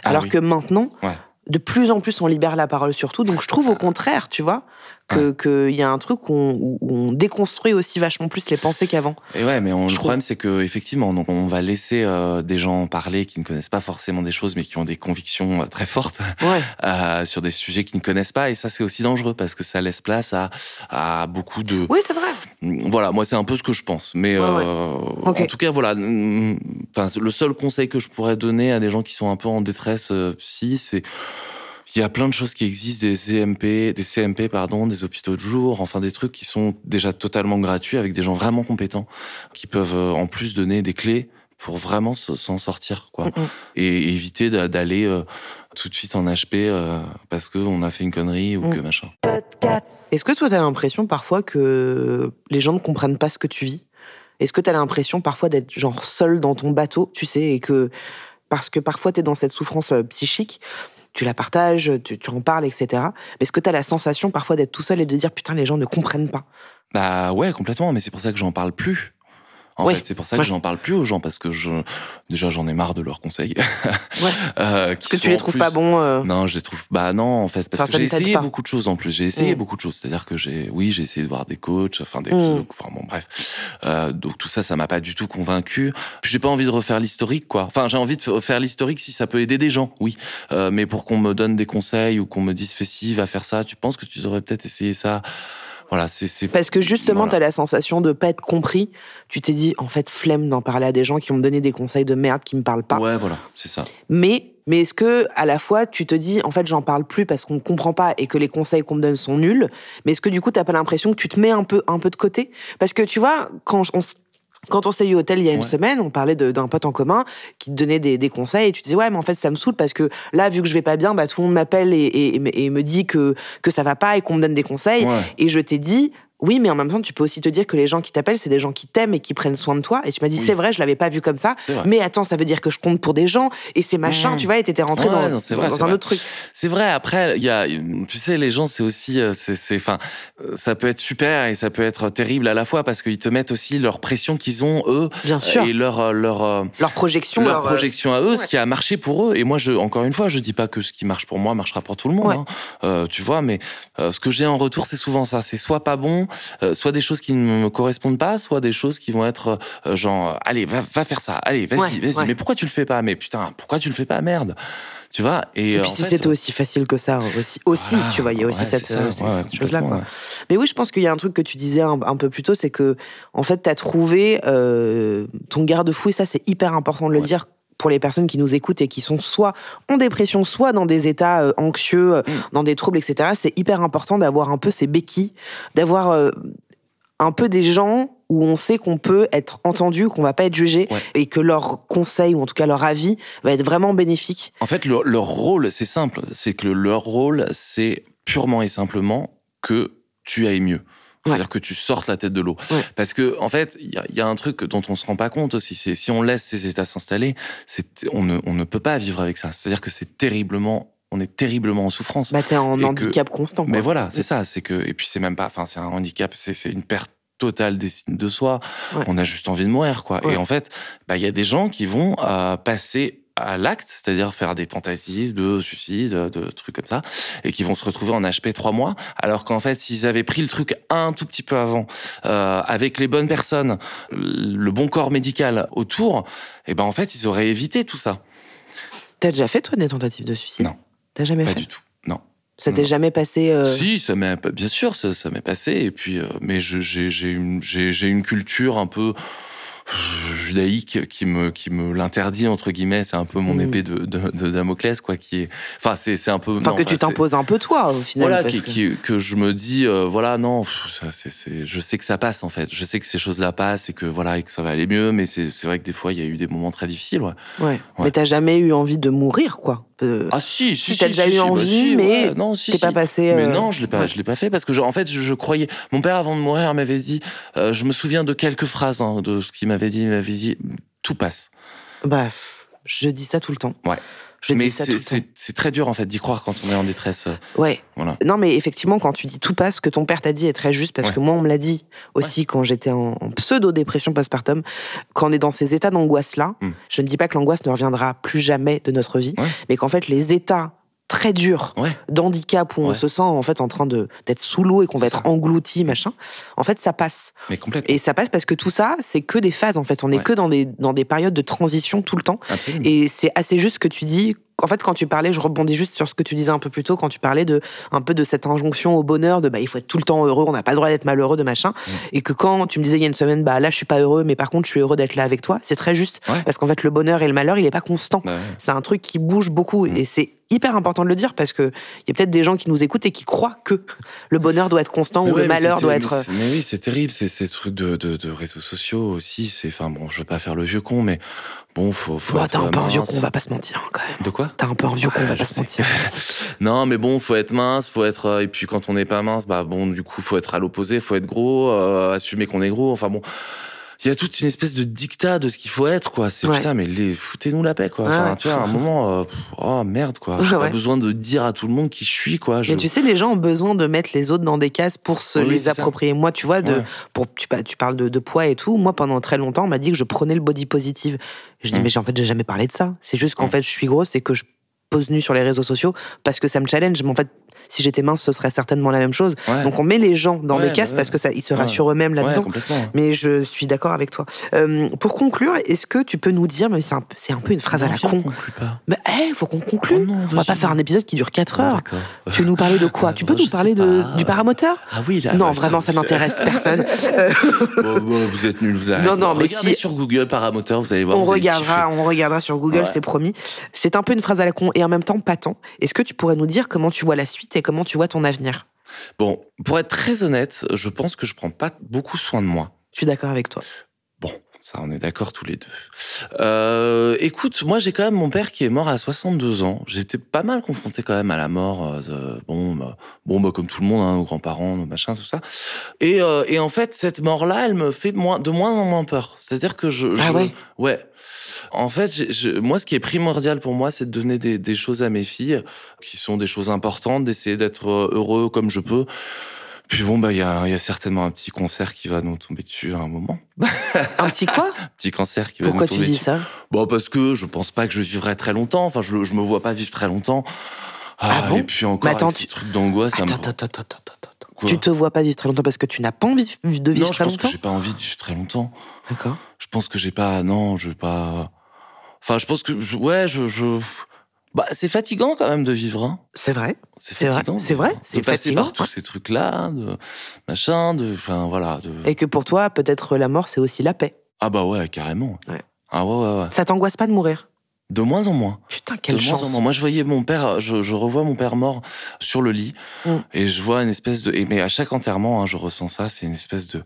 Ah Alors oui. que maintenant, Ouais. De plus en plus, on libère la parole sur tout. Donc je trouve au contraire, tu vois, que qu'il y a un truc où on, où on déconstruit aussi vachement plus les pensées qu'avant. Et ouais, mais on- le problème, c'est que effectivement, donc on va laisser euh, des gens parler qui ne connaissent pas forcément des choses, mais qui ont des convictions euh, très fortes Ouais. euh, sur des sujets qu'ils ne connaissent pas. Et ça, c'est aussi dangereux parce que ça laisse place à, à beaucoup de, Oui, c'est vrai. Voilà, moi c'est un peu ce que je pense. Mais Ouais, euh, en tout cas, voilà. le seul conseil que je pourrais donner à des gens qui sont un peu en détresse psy, c'est il y a plein de choses qui existent, des CMP, des CMP pardon, des hôpitaux de jour, enfin des trucs qui sont déjà totalement gratuits avec des gens vraiment compétents qui peuvent euh, en plus donner des clés pour vraiment se- s'en sortir quoi et éviter d'a- d'aller euh, tout de suite en HP euh, parce que on a fait une connerie ou Mm. que machin. Est-ce que toi, tu as l'impression parfois que les gens ne comprennent pas ce que tu vis? Est-ce que tu as l'impression parfois d'être genre seul dans ton bateau, tu sais, et que parce que parfois tu es dans cette souffrance psychique, tu la partages, tu, en parles, etc. Mais est-ce que tu as la sensation parfois d'être tout seul et de dire putain, les gens ne comprennent pas? Bah ouais, complètement, mais c'est pour ça que j'en parle plus. En fait, c'est pour ça ouais. que j'en parle plus aux gens parce que je déjà j'en ai marre de leurs conseils. Ouais. Euh, Parce que tu les trouves pas bons euh, Non, je les trouve bah non en fait parce Enfin, que j'ai essayé pas. beaucoup de choses en plus. J'ai essayé Mm. beaucoup de choses, c'est-à-dire que j'ai oui, j'ai essayé de voir des coachs, enfin des Mm. enfin bon bref. Euh, donc tout ça ça m'a pas du tout convaincu. J'ai pas envie de refaire l'historique quoi. Enfin, j'ai envie de faire l'historique si ça peut aider des gens, oui. Euh, mais pour qu'on me donne des conseils ou qu'on me dise fais ci, va faire ça, tu penses que tu devrais peut-être essayer ça. Voilà, c'est Parce que justement, Voilà. tu as la sensation de pas être compris. Tu t'es dit, en fait, flemme d'en parler à des gens qui vont me donner des conseils de merde qui me parlent pas. Ouais, voilà, c'est ça. Mais, mais est-ce que à la fois tu te dis en fait j'en parle plus parce qu'on ne comprend pas et que les conseils qu'on me donne sont nuls, mais est-ce que du coup t'as pas l'impression que tu te mets un peu un peu de côté? Parce que tu vois quand on quand on s'est eu au hôtel il y a une Ouais. semaine, on parlait d'un pote en commun qui te donnait des, des conseils et tu disais ouais mais en fait ça me saoule parce que là vu que je vais pas bien, bah tout le monde m'appelle et, me- et me dit que que ça va pas et qu'on me donne des conseils Ouais. et je t'ai dit oui, mais en même temps, tu peux aussi te dire que les gens qui t'appellent, c'est des gens qui t'aiment et qui prennent soin de toi. Et tu m'as dit, Oui. c'est vrai, je l'avais pas vu comme ça. Mais attends, ça veut dire que je compte pour des gens et c'est machin, Mmh. tu vois, et t'étais rentré Ouais, dans, non, vrai, dans un vrai. autre truc. C'est vrai. Après, il y a, tu sais, les gens, c'est aussi, euh, c'est, enfin, euh, ça peut être super et ça peut être terrible à la fois parce qu'ils te mettent aussi leur pression qu'ils ont eux Bien sûr. et leur, euh, leur, euh, Leur projection, leur leur, euh, projection à eux, ce qui a marché pour eux. Et moi, je, encore une fois, je dis pas que ce qui marche pour moi marchera pour tout le monde, Ouais. hein. Euh, tu vois. Mais euh, ce que j'ai en retour, c'est souvent ça. C'est soit pas bon, euh, soit des choses qui ne me correspondent pas, soit des choses qui vont être euh, genre, euh, allez, va, va faire ça. Allez, vas-y, Ouais, vas-y. ouais. Mais pourquoi tu le fais pas? Mais putain, pourquoi tu le fais pas? Merde. Tu vois? Et, Et puis si c'était aussi facile que ça, aussi, aussi voilà. tu vois, il y a aussi Ouais, cette, c'est ça. cette- Ouais, cette chose-là. complètement, quoi. ouais. Mais oui, je pense qu'il y a un truc que tu disais un, un peu plus tôt, c'est que, en fait, tu as trouvé euh, ton garde-fou, et ça, c'est hyper important de le dire pour les personnes qui nous écoutent et qui sont soit en dépression, soit dans des états euh, anxieux, euh, Mm. dans des troubles, etc. C'est hyper important d'avoir un peu ces béquilles, d'avoir euh, un peu des gens où on sait qu'on peut être entendu, qu'on va pas être jugé, Ouais. et que leur conseil, ou en tout cas leur avis, va être vraiment bénéfique. En fait, leur, leur rôle, c'est simple. C'est que le- leur rôle, c'est purement et simplement que tu ailles mieux. C'est-à-dire que tu sortes la tête de l'eau. Ouais. Parce que, en fait, il y a, y a un truc dont on se rend pas compte aussi. C'est si on laisse ces états s'installer, on ne, on ne peut pas vivre avec ça. C'est-à-dire que c'est terriblement, on est terriblement en souffrance. Bah, t'es en que- handicap constant. Mais voilà, c'est ça. C'est que et puis c'est même pas. Enfin, c'est un handicap. C'est une perte totale d'estime de soi. Ouais. On a juste envie de mourir, quoi. Ouais. Et en fait, bah il y a des gens qui vont euh, passer à l'acte, c'est-à-dire faire des tentatives de suicide, de trucs comme ça, et qui vont se retrouver en HP trois mois, alors qu'en fait, s'ils avaient pris le truc un tout petit peu avant, euh, avec les bonnes personnes, le bon corps médical autour, et ben en fait, ils auraient évité tout ça. T'as déjà fait, toi, des tentatives de suicide? Non. T'as jamais Pas fait? du tout. Non. Ça t'est jamais passé. euh, Si, ça m'est bien sûr, ça, ça m'est passé. Et puis, euh, mais j'ai une culture un peu judaïque qui me qui me l'interdit entre guillemets. C'est un peu mon Mm. épée de, de, de Damoclès quoi. Qui est, enfin c'est c'est un peu. Enfin, non, que tu t'imposes un peu, toi, au final. Voilà, parce qui, que- qui- que je me dis, euh, voilà, non, c'est, c'est, je sais que ça passe en fait. Je sais que ces choses-là passent et que voilà, et que ça va aller mieux. Mais c'est, c'est vrai que des fois, il y a eu des moments très difficiles. Ouais. Ouais. Ouais. Mais t'as jamais eu envie de mourir, quoi. Ah si, Si, t'as déjà eu bah envie, si, mais ouais, non, si, T'es si. pas passé. Mais euh, non, je l'ai pas, ouais. je l'ai pas fait parce que je- en fait, je, je croyais. Mon père avant de mourir m'avait dit. euh, je me souviens de quelques phrases hein, de ce qu'il m'avait dit. Il m'avait dit tout passe. Bah, je dis ça tout le temps. Ouais. Je Mais c'est, très dur en fait d'y croire quand on est en détresse. euh, Ouais. Voilà. Non, mais effectivement, quand tu dis tout passe, ce que ton père t'a dit est très juste parce Ouais. que moi, on me l'a dit aussi quand j'étais en, en pseudo-dépression postpartum. Quand on est dans ces états d'angoisse-là, Mm. je ne dis pas que l'angoisse ne reviendra plus jamais de notre vie, Ouais. mais qu'en fait, les états très durs Ouais. d'handicap où on se sent en fait en train de d'être sous l'eau et qu'on va être ça. englouti machin en fait ça passe Mais complètement. et ça passe parce que tout ça c'est que des phases en fait on est que dans des dans des périodes de transition tout le temps Absolument. et c'est assez juste que tu dis. En fait, quand tu parlais, je rebondis juste sur ce que tu disais un peu plus tôt, quand tu parlais de un peu de cette injonction au bonheur, de bah il faut être tout le temps heureux, on n'a pas le droit d'être malheureux, de machin, Mm. et que quand tu me disais il y a une semaine, bah là je suis pas heureux, mais par contre je suis heureux d'être là avec toi, c'est très juste, Ouais. parce qu'en fait le bonheur et le malheur il est pas constant. Bah ouais. C'est un truc qui bouge beaucoup Mm. et c'est hyper important de le dire parce que il y a peut-être des gens qui nous écoutent et qui croient que le bonheur doit être constant Mais ou ouais, le malheur doit être. Mais, c'est- mais oui, c'est terrible, c'est ces trucs de, de, de réseaux sociaux aussi. C'est, enfin bon, je veux pas faire le vieux con, mais bon, faut. faut Bon, être t'as un peu un vieux mince. con, on va pas se mentir hein, quand même. De quoi? T'as un peu un vieux con, on va Ouais, pas se mentir. Non, mais bon, faut être mince, faut être. euh, Et puis quand on n'est pas mince, bah bon, du coup, faut être à l'opposé, faut être gros, euh, assumer qu'on est gros. Enfin bon. Il y a toute une espèce de dictat de ce qu'il faut être, quoi. C'est Ouais. putain, mais les, foutez-nous la paix, quoi. Ouais, Enfin, tu vois, à un moment, euh, oh merde, quoi. J'ai Ouais. pas besoin de dire à tout le monde qui je suis, quoi. Je... Mais tu sais, les gens ont besoin de mettre les autres dans des cases pour se les ça. approprier. Moi, tu vois, de, pour, tu, tu parles de, de poids et tout. Moi, pendant très longtemps, on m'a dit que je prenais le body positive. Je dis, Mm. mais j'ai- en fait, j'ai jamais parlé de ça. C'est juste qu'en Mm. fait, je suis grosse et que je pose nu sur les réseaux sociaux parce que ça me challenge. Mais en fait, si j'étais mince, ce serait certainement la même chose. Ouais. Donc, on met les gens dans Ouais, des cases bah ouais. parce que ça, ils se rassurent eux-mêmes là-dedans. mais je suis d'accord avec toi. Euh, pour conclure, est-ce que tu peux nous dire, mais c'est un, un peu une phrase à la con, on conclut pas. mais hey, faut qu'on conclue. Oh non, on va pas faire un épisode qui dure 4 heures. Tu veux nous parler de quoi? Tu peux nous parler de, du paramoteur? Ah oui, là. Non, ouais, vraiment, ça n'intéresse personne. Euh, Bon, bon, vous êtes nuls, vous arrêtez. Non, non, mais Regardez si- sur Google paramoteur, vous allez voir. on regardera, on regardera sur Google, c'est promis. C'est un peu une phrase à la con et en même temps pas tant. Est-ce que tu pourrais nous dire comment tu vois la suite et comment tu vois ton avenir? Bon, pour être très honnête, je pense que je prends pas beaucoup soin de moi. Je suis d'accord avec toi. Bon, ça, on est d'accord tous les deux. Euh, écoute, moi, j'ai quand même mon père qui est mort à 62 ans. J'étais pas mal confronté quand même à la mort. euh, de- bon, bah, bon, bah, comme tout le monde, hein, nos grands-parents, nos machins, tout ça. Et, euh, et en fait, cette mort-là, elle me fait moins, de moins en moins peur. C'est-à-dire que je, Ah je- ouais? Ouais. En fait, je- moi, ce qui est primordial pour moi, c'est de donner des, des choses à mes filles, qui sont des choses importantes, d'essayer d'être euh, heureux comme je peux. Puis bon, bah, il y a, y a certainement un petit concert qui va nous tomber dessus à un moment. Un petit quoi? Petit cancer qui va Pourquoi nous tu tomber dis dessus. ça? Bon, parce que je pense pas que je vivrai très longtemps. Enfin, je, je me vois pas vivre très longtemps. Ah bon? Et puis encore, Mais attends, avec tu- ces trucs d'angoisse, ça me... Attends, attends, attends, attends, attends. attends. Quoi? Tu te vois pas vivre très longtemps parce que tu n'as pas envie de vivre Non, je très pense que longtemps? j'ai pas envie de vivre très longtemps. D'accord. Je pense que j'ai pas... Non, je vais pas... Enfin, je pense que... je- Ouais, je... je... Bah, c'est fatigant quand même de vivre. Hein. C'est vrai. C'est C'est vrai, fatigant. c'est de- vrai, De c'est passer fatigant, par tous ouais. ces trucs-là, de machin, de... Enfin, voilà. De... Et que pour toi, peut-être la mort, c'est aussi la paix. Ah bah ouais, carrément. Ouais. Ah ouais, ouais, ouais. Ça t'angoisse pas de mourir? De moins en moins. Putain, quelle de moins en moins. Moi, je voyais mon père, je, je revois mon père mort sur le lit, Mm. et je vois une espèce de. et- Mais à chaque enterrement, hein, je ressens ça, c'est une espèce de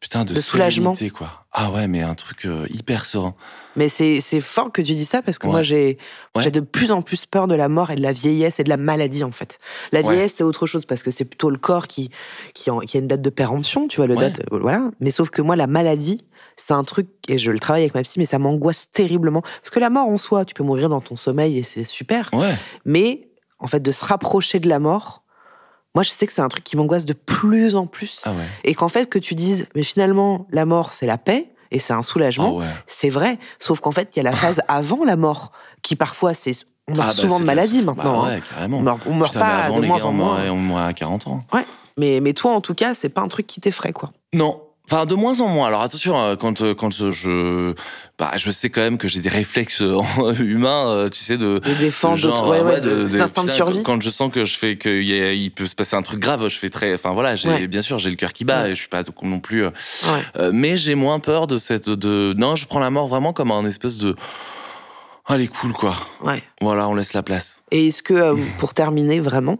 Putain, de, De soulagement. quoi. Ah ouais, mais un truc euh, hyper serein. Mais c'est fort que tu dis ça parce que Ouais. moi j'ai Ouais. j'ai de plus en plus peur de la mort et de la vieillesse et de la maladie en fait. La Ouais. vieillesse c'est autre chose parce que c'est plutôt le corps qui qui, en- qui a une date de péremption, tu vois le date euh, voilà. Mais sauf que moi la maladie c'est un truc et je le travaille avec ma psy mais ça m'angoisse terriblement parce que la mort en soi tu peux mourir dans ton sommeil et c'est super. Mais en fait de se rapprocher de la mort, moi je sais que c'est un truc qui m'angoisse de plus en plus Ah ouais. et qu'en fait que tu dises mais finalement la mort c'est la paix et c'est un Ah soulagement. ouais. C'est vrai, sauf qu'en fait, il y a la phase avant la mort, qui parfois, c'est. On meurt Ah bah, souvent de la- maladie bah maintenant. hein. ouais, carrément. On meurt, on meurt Putain, pas avant, de les moins gars, en on moins. on mourait à 40 ans. Ouais. Mais, mais toi, en tout cas, c'est pas un truc qui t'effraie, quoi. Non. Enfin, de moins en moins. Alors attention, euh, quand euh, quand euh, je, bah, je sais quand même que j'ai des réflexes humains, tu sais, de De défendre, genre, d'autres- ouais, ouais, de- de- de- de putain, survie. Quand je sens que je fais y a- il peut se passer un truc grave, je fais très, enfin voilà, j'ai Ouais. bien sûr j'ai le cœur qui bat et je suis pas non plus, euh, mais j'ai moins peur de cette, de non, je prends la mort vraiment comme un espèce de, allez cool quoi. ouais. Voilà, on laisse la place. Et est-ce que, pour terminer vraiment,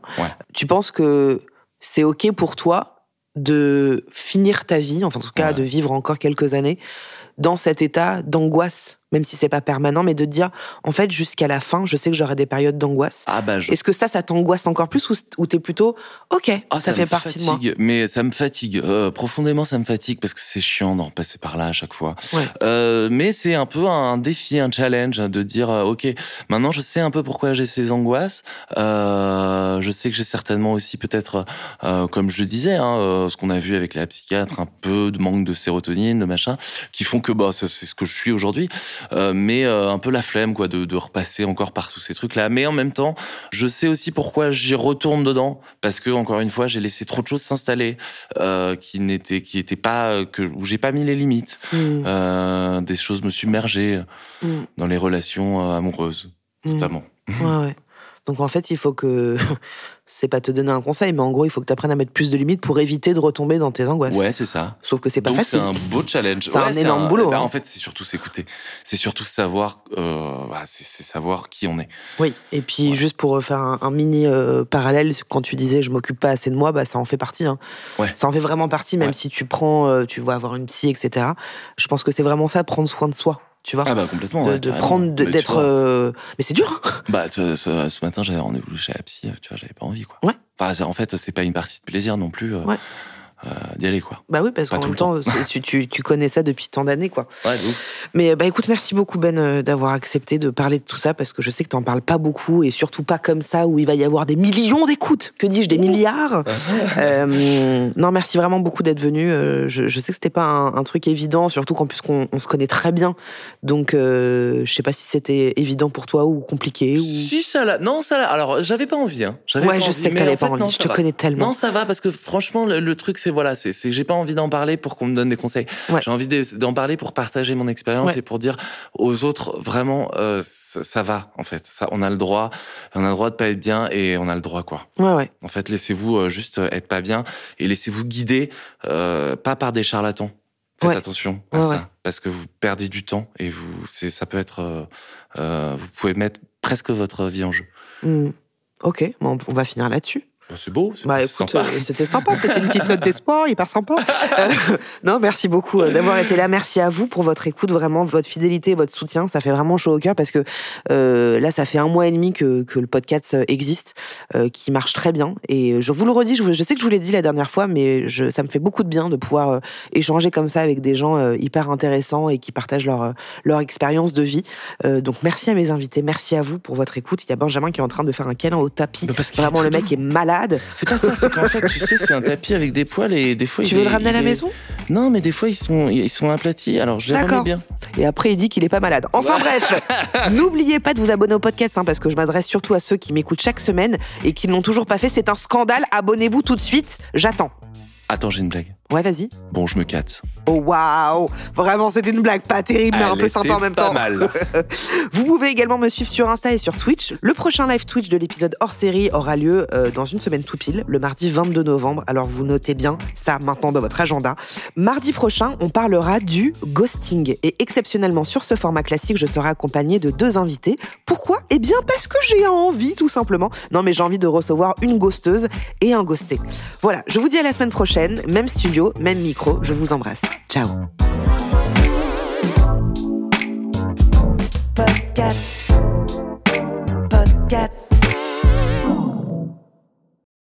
tu penses que c'est OK pour toi de finir ta vie, enfin, en tout cas, Ouais. de vivre encore quelques années, dans cet état d'angoisse, même si c'est pas permanent, mais de dire, en fait, jusqu'à la fin, je sais que j'aurai des périodes d'angoisse. Ah bah je, Est-ce que ça, ça t'angoisse encore plus ou, t'es plutôt OK, Ah, ça, fait partie de moi fatigue, Mais ça me fatigue. Euh, profondément, ça me fatigue parce que c'est chiant d'en passer par là à chaque fois. Ouais. Euh, mais c'est un peu un défi, un challenge de dire, euh, OK, maintenant je sais un peu pourquoi j'ai ces angoisses. Je sais que j'ai certainement aussi peut-être, comme je le disais, hein, ce qu'on a vu avec la psychiatre, un peu de manque de sérotonine, de machin, qui font que bah, c'est ce que je suis aujourd'hui. Euh, mais euh, un peu la flemme quoi de, de repasser encore par tous ces trucs là mais en même temps je sais aussi pourquoi j'y retourne dedans parce que encore une fois j'ai laissé trop de choses s'installer euh, qui n'étaient qui étaient pas que où j'ai pas mis les limites Mm, des choses me submergeaient mm, dans les relations amoureuses mm. notamment Ouais, ouais. Donc en fait, il faut que. c'est pas te donner un conseil, mais en gros, il faut que tu apprennes à mettre plus de limites pour éviter de retomber dans tes angoisses. ouais c'est ça Sauf que c'est pas Donc c'est facile. un beau challenge. C'est un énorme boulot, bah, hein. En fait, c'est surtout s'écouter. C'est surtout savoir, euh, bah, c'est c'est savoir qui on est. Oui, et puis Ouais. juste pour faire un, un mini euh, parallèle, quand tu disais je m'occupe pas assez de moi, bah ça en fait partie. Hein. Ouais. Ça en fait vraiment partie, même Ouais. si tu prends, euh, tu vas avoir une psy, etc. Je pense que c'est vraiment ça, prendre soin de soi, tu vois. Ah bah complètement. de, ouais, de carrément. prendre, d'être. euh, Mais c'est dur. hein. Bah, tu vois, ce, ce matin, j'avais rendez-vous chez la psy, tu vois, j'avais pas envie, quoi. Ouais. Enfin, en fait, c'est pas une partie de plaisir non plus euh, Ouais. Euh, d'y aller, quoi. Bah oui, parce qu'en même temps. tu, tu, tu connais ça depuis tant d'années, quoi. Ouais. Mais bah écoute, merci beaucoup Ben euh, d'avoir accepté de parler de tout ça parce que je sais que t'en parles pas beaucoup et surtout pas comme ça où il va y avoir des millions d'écoutes. Que dis-je, des milliards? Euh, Non, merci vraiment beaucoup d'être venu. Euh, je, je sais que c'était pas un, un truc évident, surtout qu'en plus qu'on on se connaît très bien. Donc euh, je sais pas si c'était évident pour toi ou compliqué. Ou... Si, ça l'a. Non, ça l'a. Alors, j'avais pas envie, hein. Ouais, pas je envie, sais que t'avais pas fait, envie. non, je te va. connais tellement. Non, ça va parce que franchement, le, le truc, c'est voilà, c'est j'ai pas envie d'en parler pour qu'on me donne des conseils. Ouais. J'ai envie de- d'en parler pour partager mon expérience Ouais. et pour dire aux autres vraiment, euh, ça, ça va en fait. Ça, on a le droit, on a le droit de pas être bien et on a le droit quoi. Ouais, ouais. En fait, laissez-vous euh, juste euh, être pas bien et laissez-vous guider, euh, pas par des charlatans. Faites Ouais. attention à ça, parce que vous perdez du temps et vous, c'est, ça peut être, euh, vous pouvez mettre presque votre vie en jeu. Hmm. Ok, bon, on va finir là-dessus. Bah, c'est beau, c'est Bah sympa. euh, c'était sympa, c'était une petite note d'espoir, hyper sympa. Euh, non, merci beaucoup euh, d'avoir été là. Merci à vous pour votre écoute, vraiment votre fidélité, votre soutien. Ça fait vraiment chaud au cœur parce que euh, là, ça fait un mois et demi que, que le podcast existe, euh, qui marche très bien. Et je vous le redis, je, sais que je vous l'ai dit la dernière fois, mais je, ça me fait beaucoup de bien de pouvoir échanger comme ça avec des gens hyper intéressants et qui partagent leur leur expérience de vie. Donc merci à mes invités, merci à vous pour votre écoute. Il y a Benjamin qui est en train de faire un câlin au tapis. Parce Vraiment, le mec est malade. C'est pas ça, c'est qu'en fait, tu sais, c'est un tapis avec des poils et des fois. Tu il veux est- le ramener à la est- maison? Non, mais des fois ils sont, ils sont aplatis. Alors je les D'accord. remets bien. Et après, il dit qu'il est pas malade. Enfin bref, n'oubliez pas de vous abonner au podcast, hein, parce que je m'adresse surtout à ceux qui m'écoutent chaque semaine et qui ne l'ont toujours pas fait. C'est un scandale. Abonnez-vous tout de suite. J'attends. Attends, j'ai une blague. Ouais, vas-y. Bon, je me casse. Oh waouh Vraiment, c'était une blague pas terrible, mais un peu sympa en même pas temps. mal. Vous pouvez également me suivre sur Insta et sur Twitch. Le prochain live Twitch de l'épisode hors série aura lieu euh, dans une semaine tout pile, le mardi 22 novembre. Alors vous notez bien ça maintenant dans votre agenda. Mardi prochain, on parlera du ghosting. Et exceptionnellement sur ce format classique, je serai accompagnée de deux invités. Pourquoi? Eh bien parce que j'ai envie, tout simplement. Non mais j'ai envie de recevoir une ghosteuse et un ghosté. Voilà, je vous dis à la semaine prochaine, même studio, même micro. Je vous embrasse. Ciao.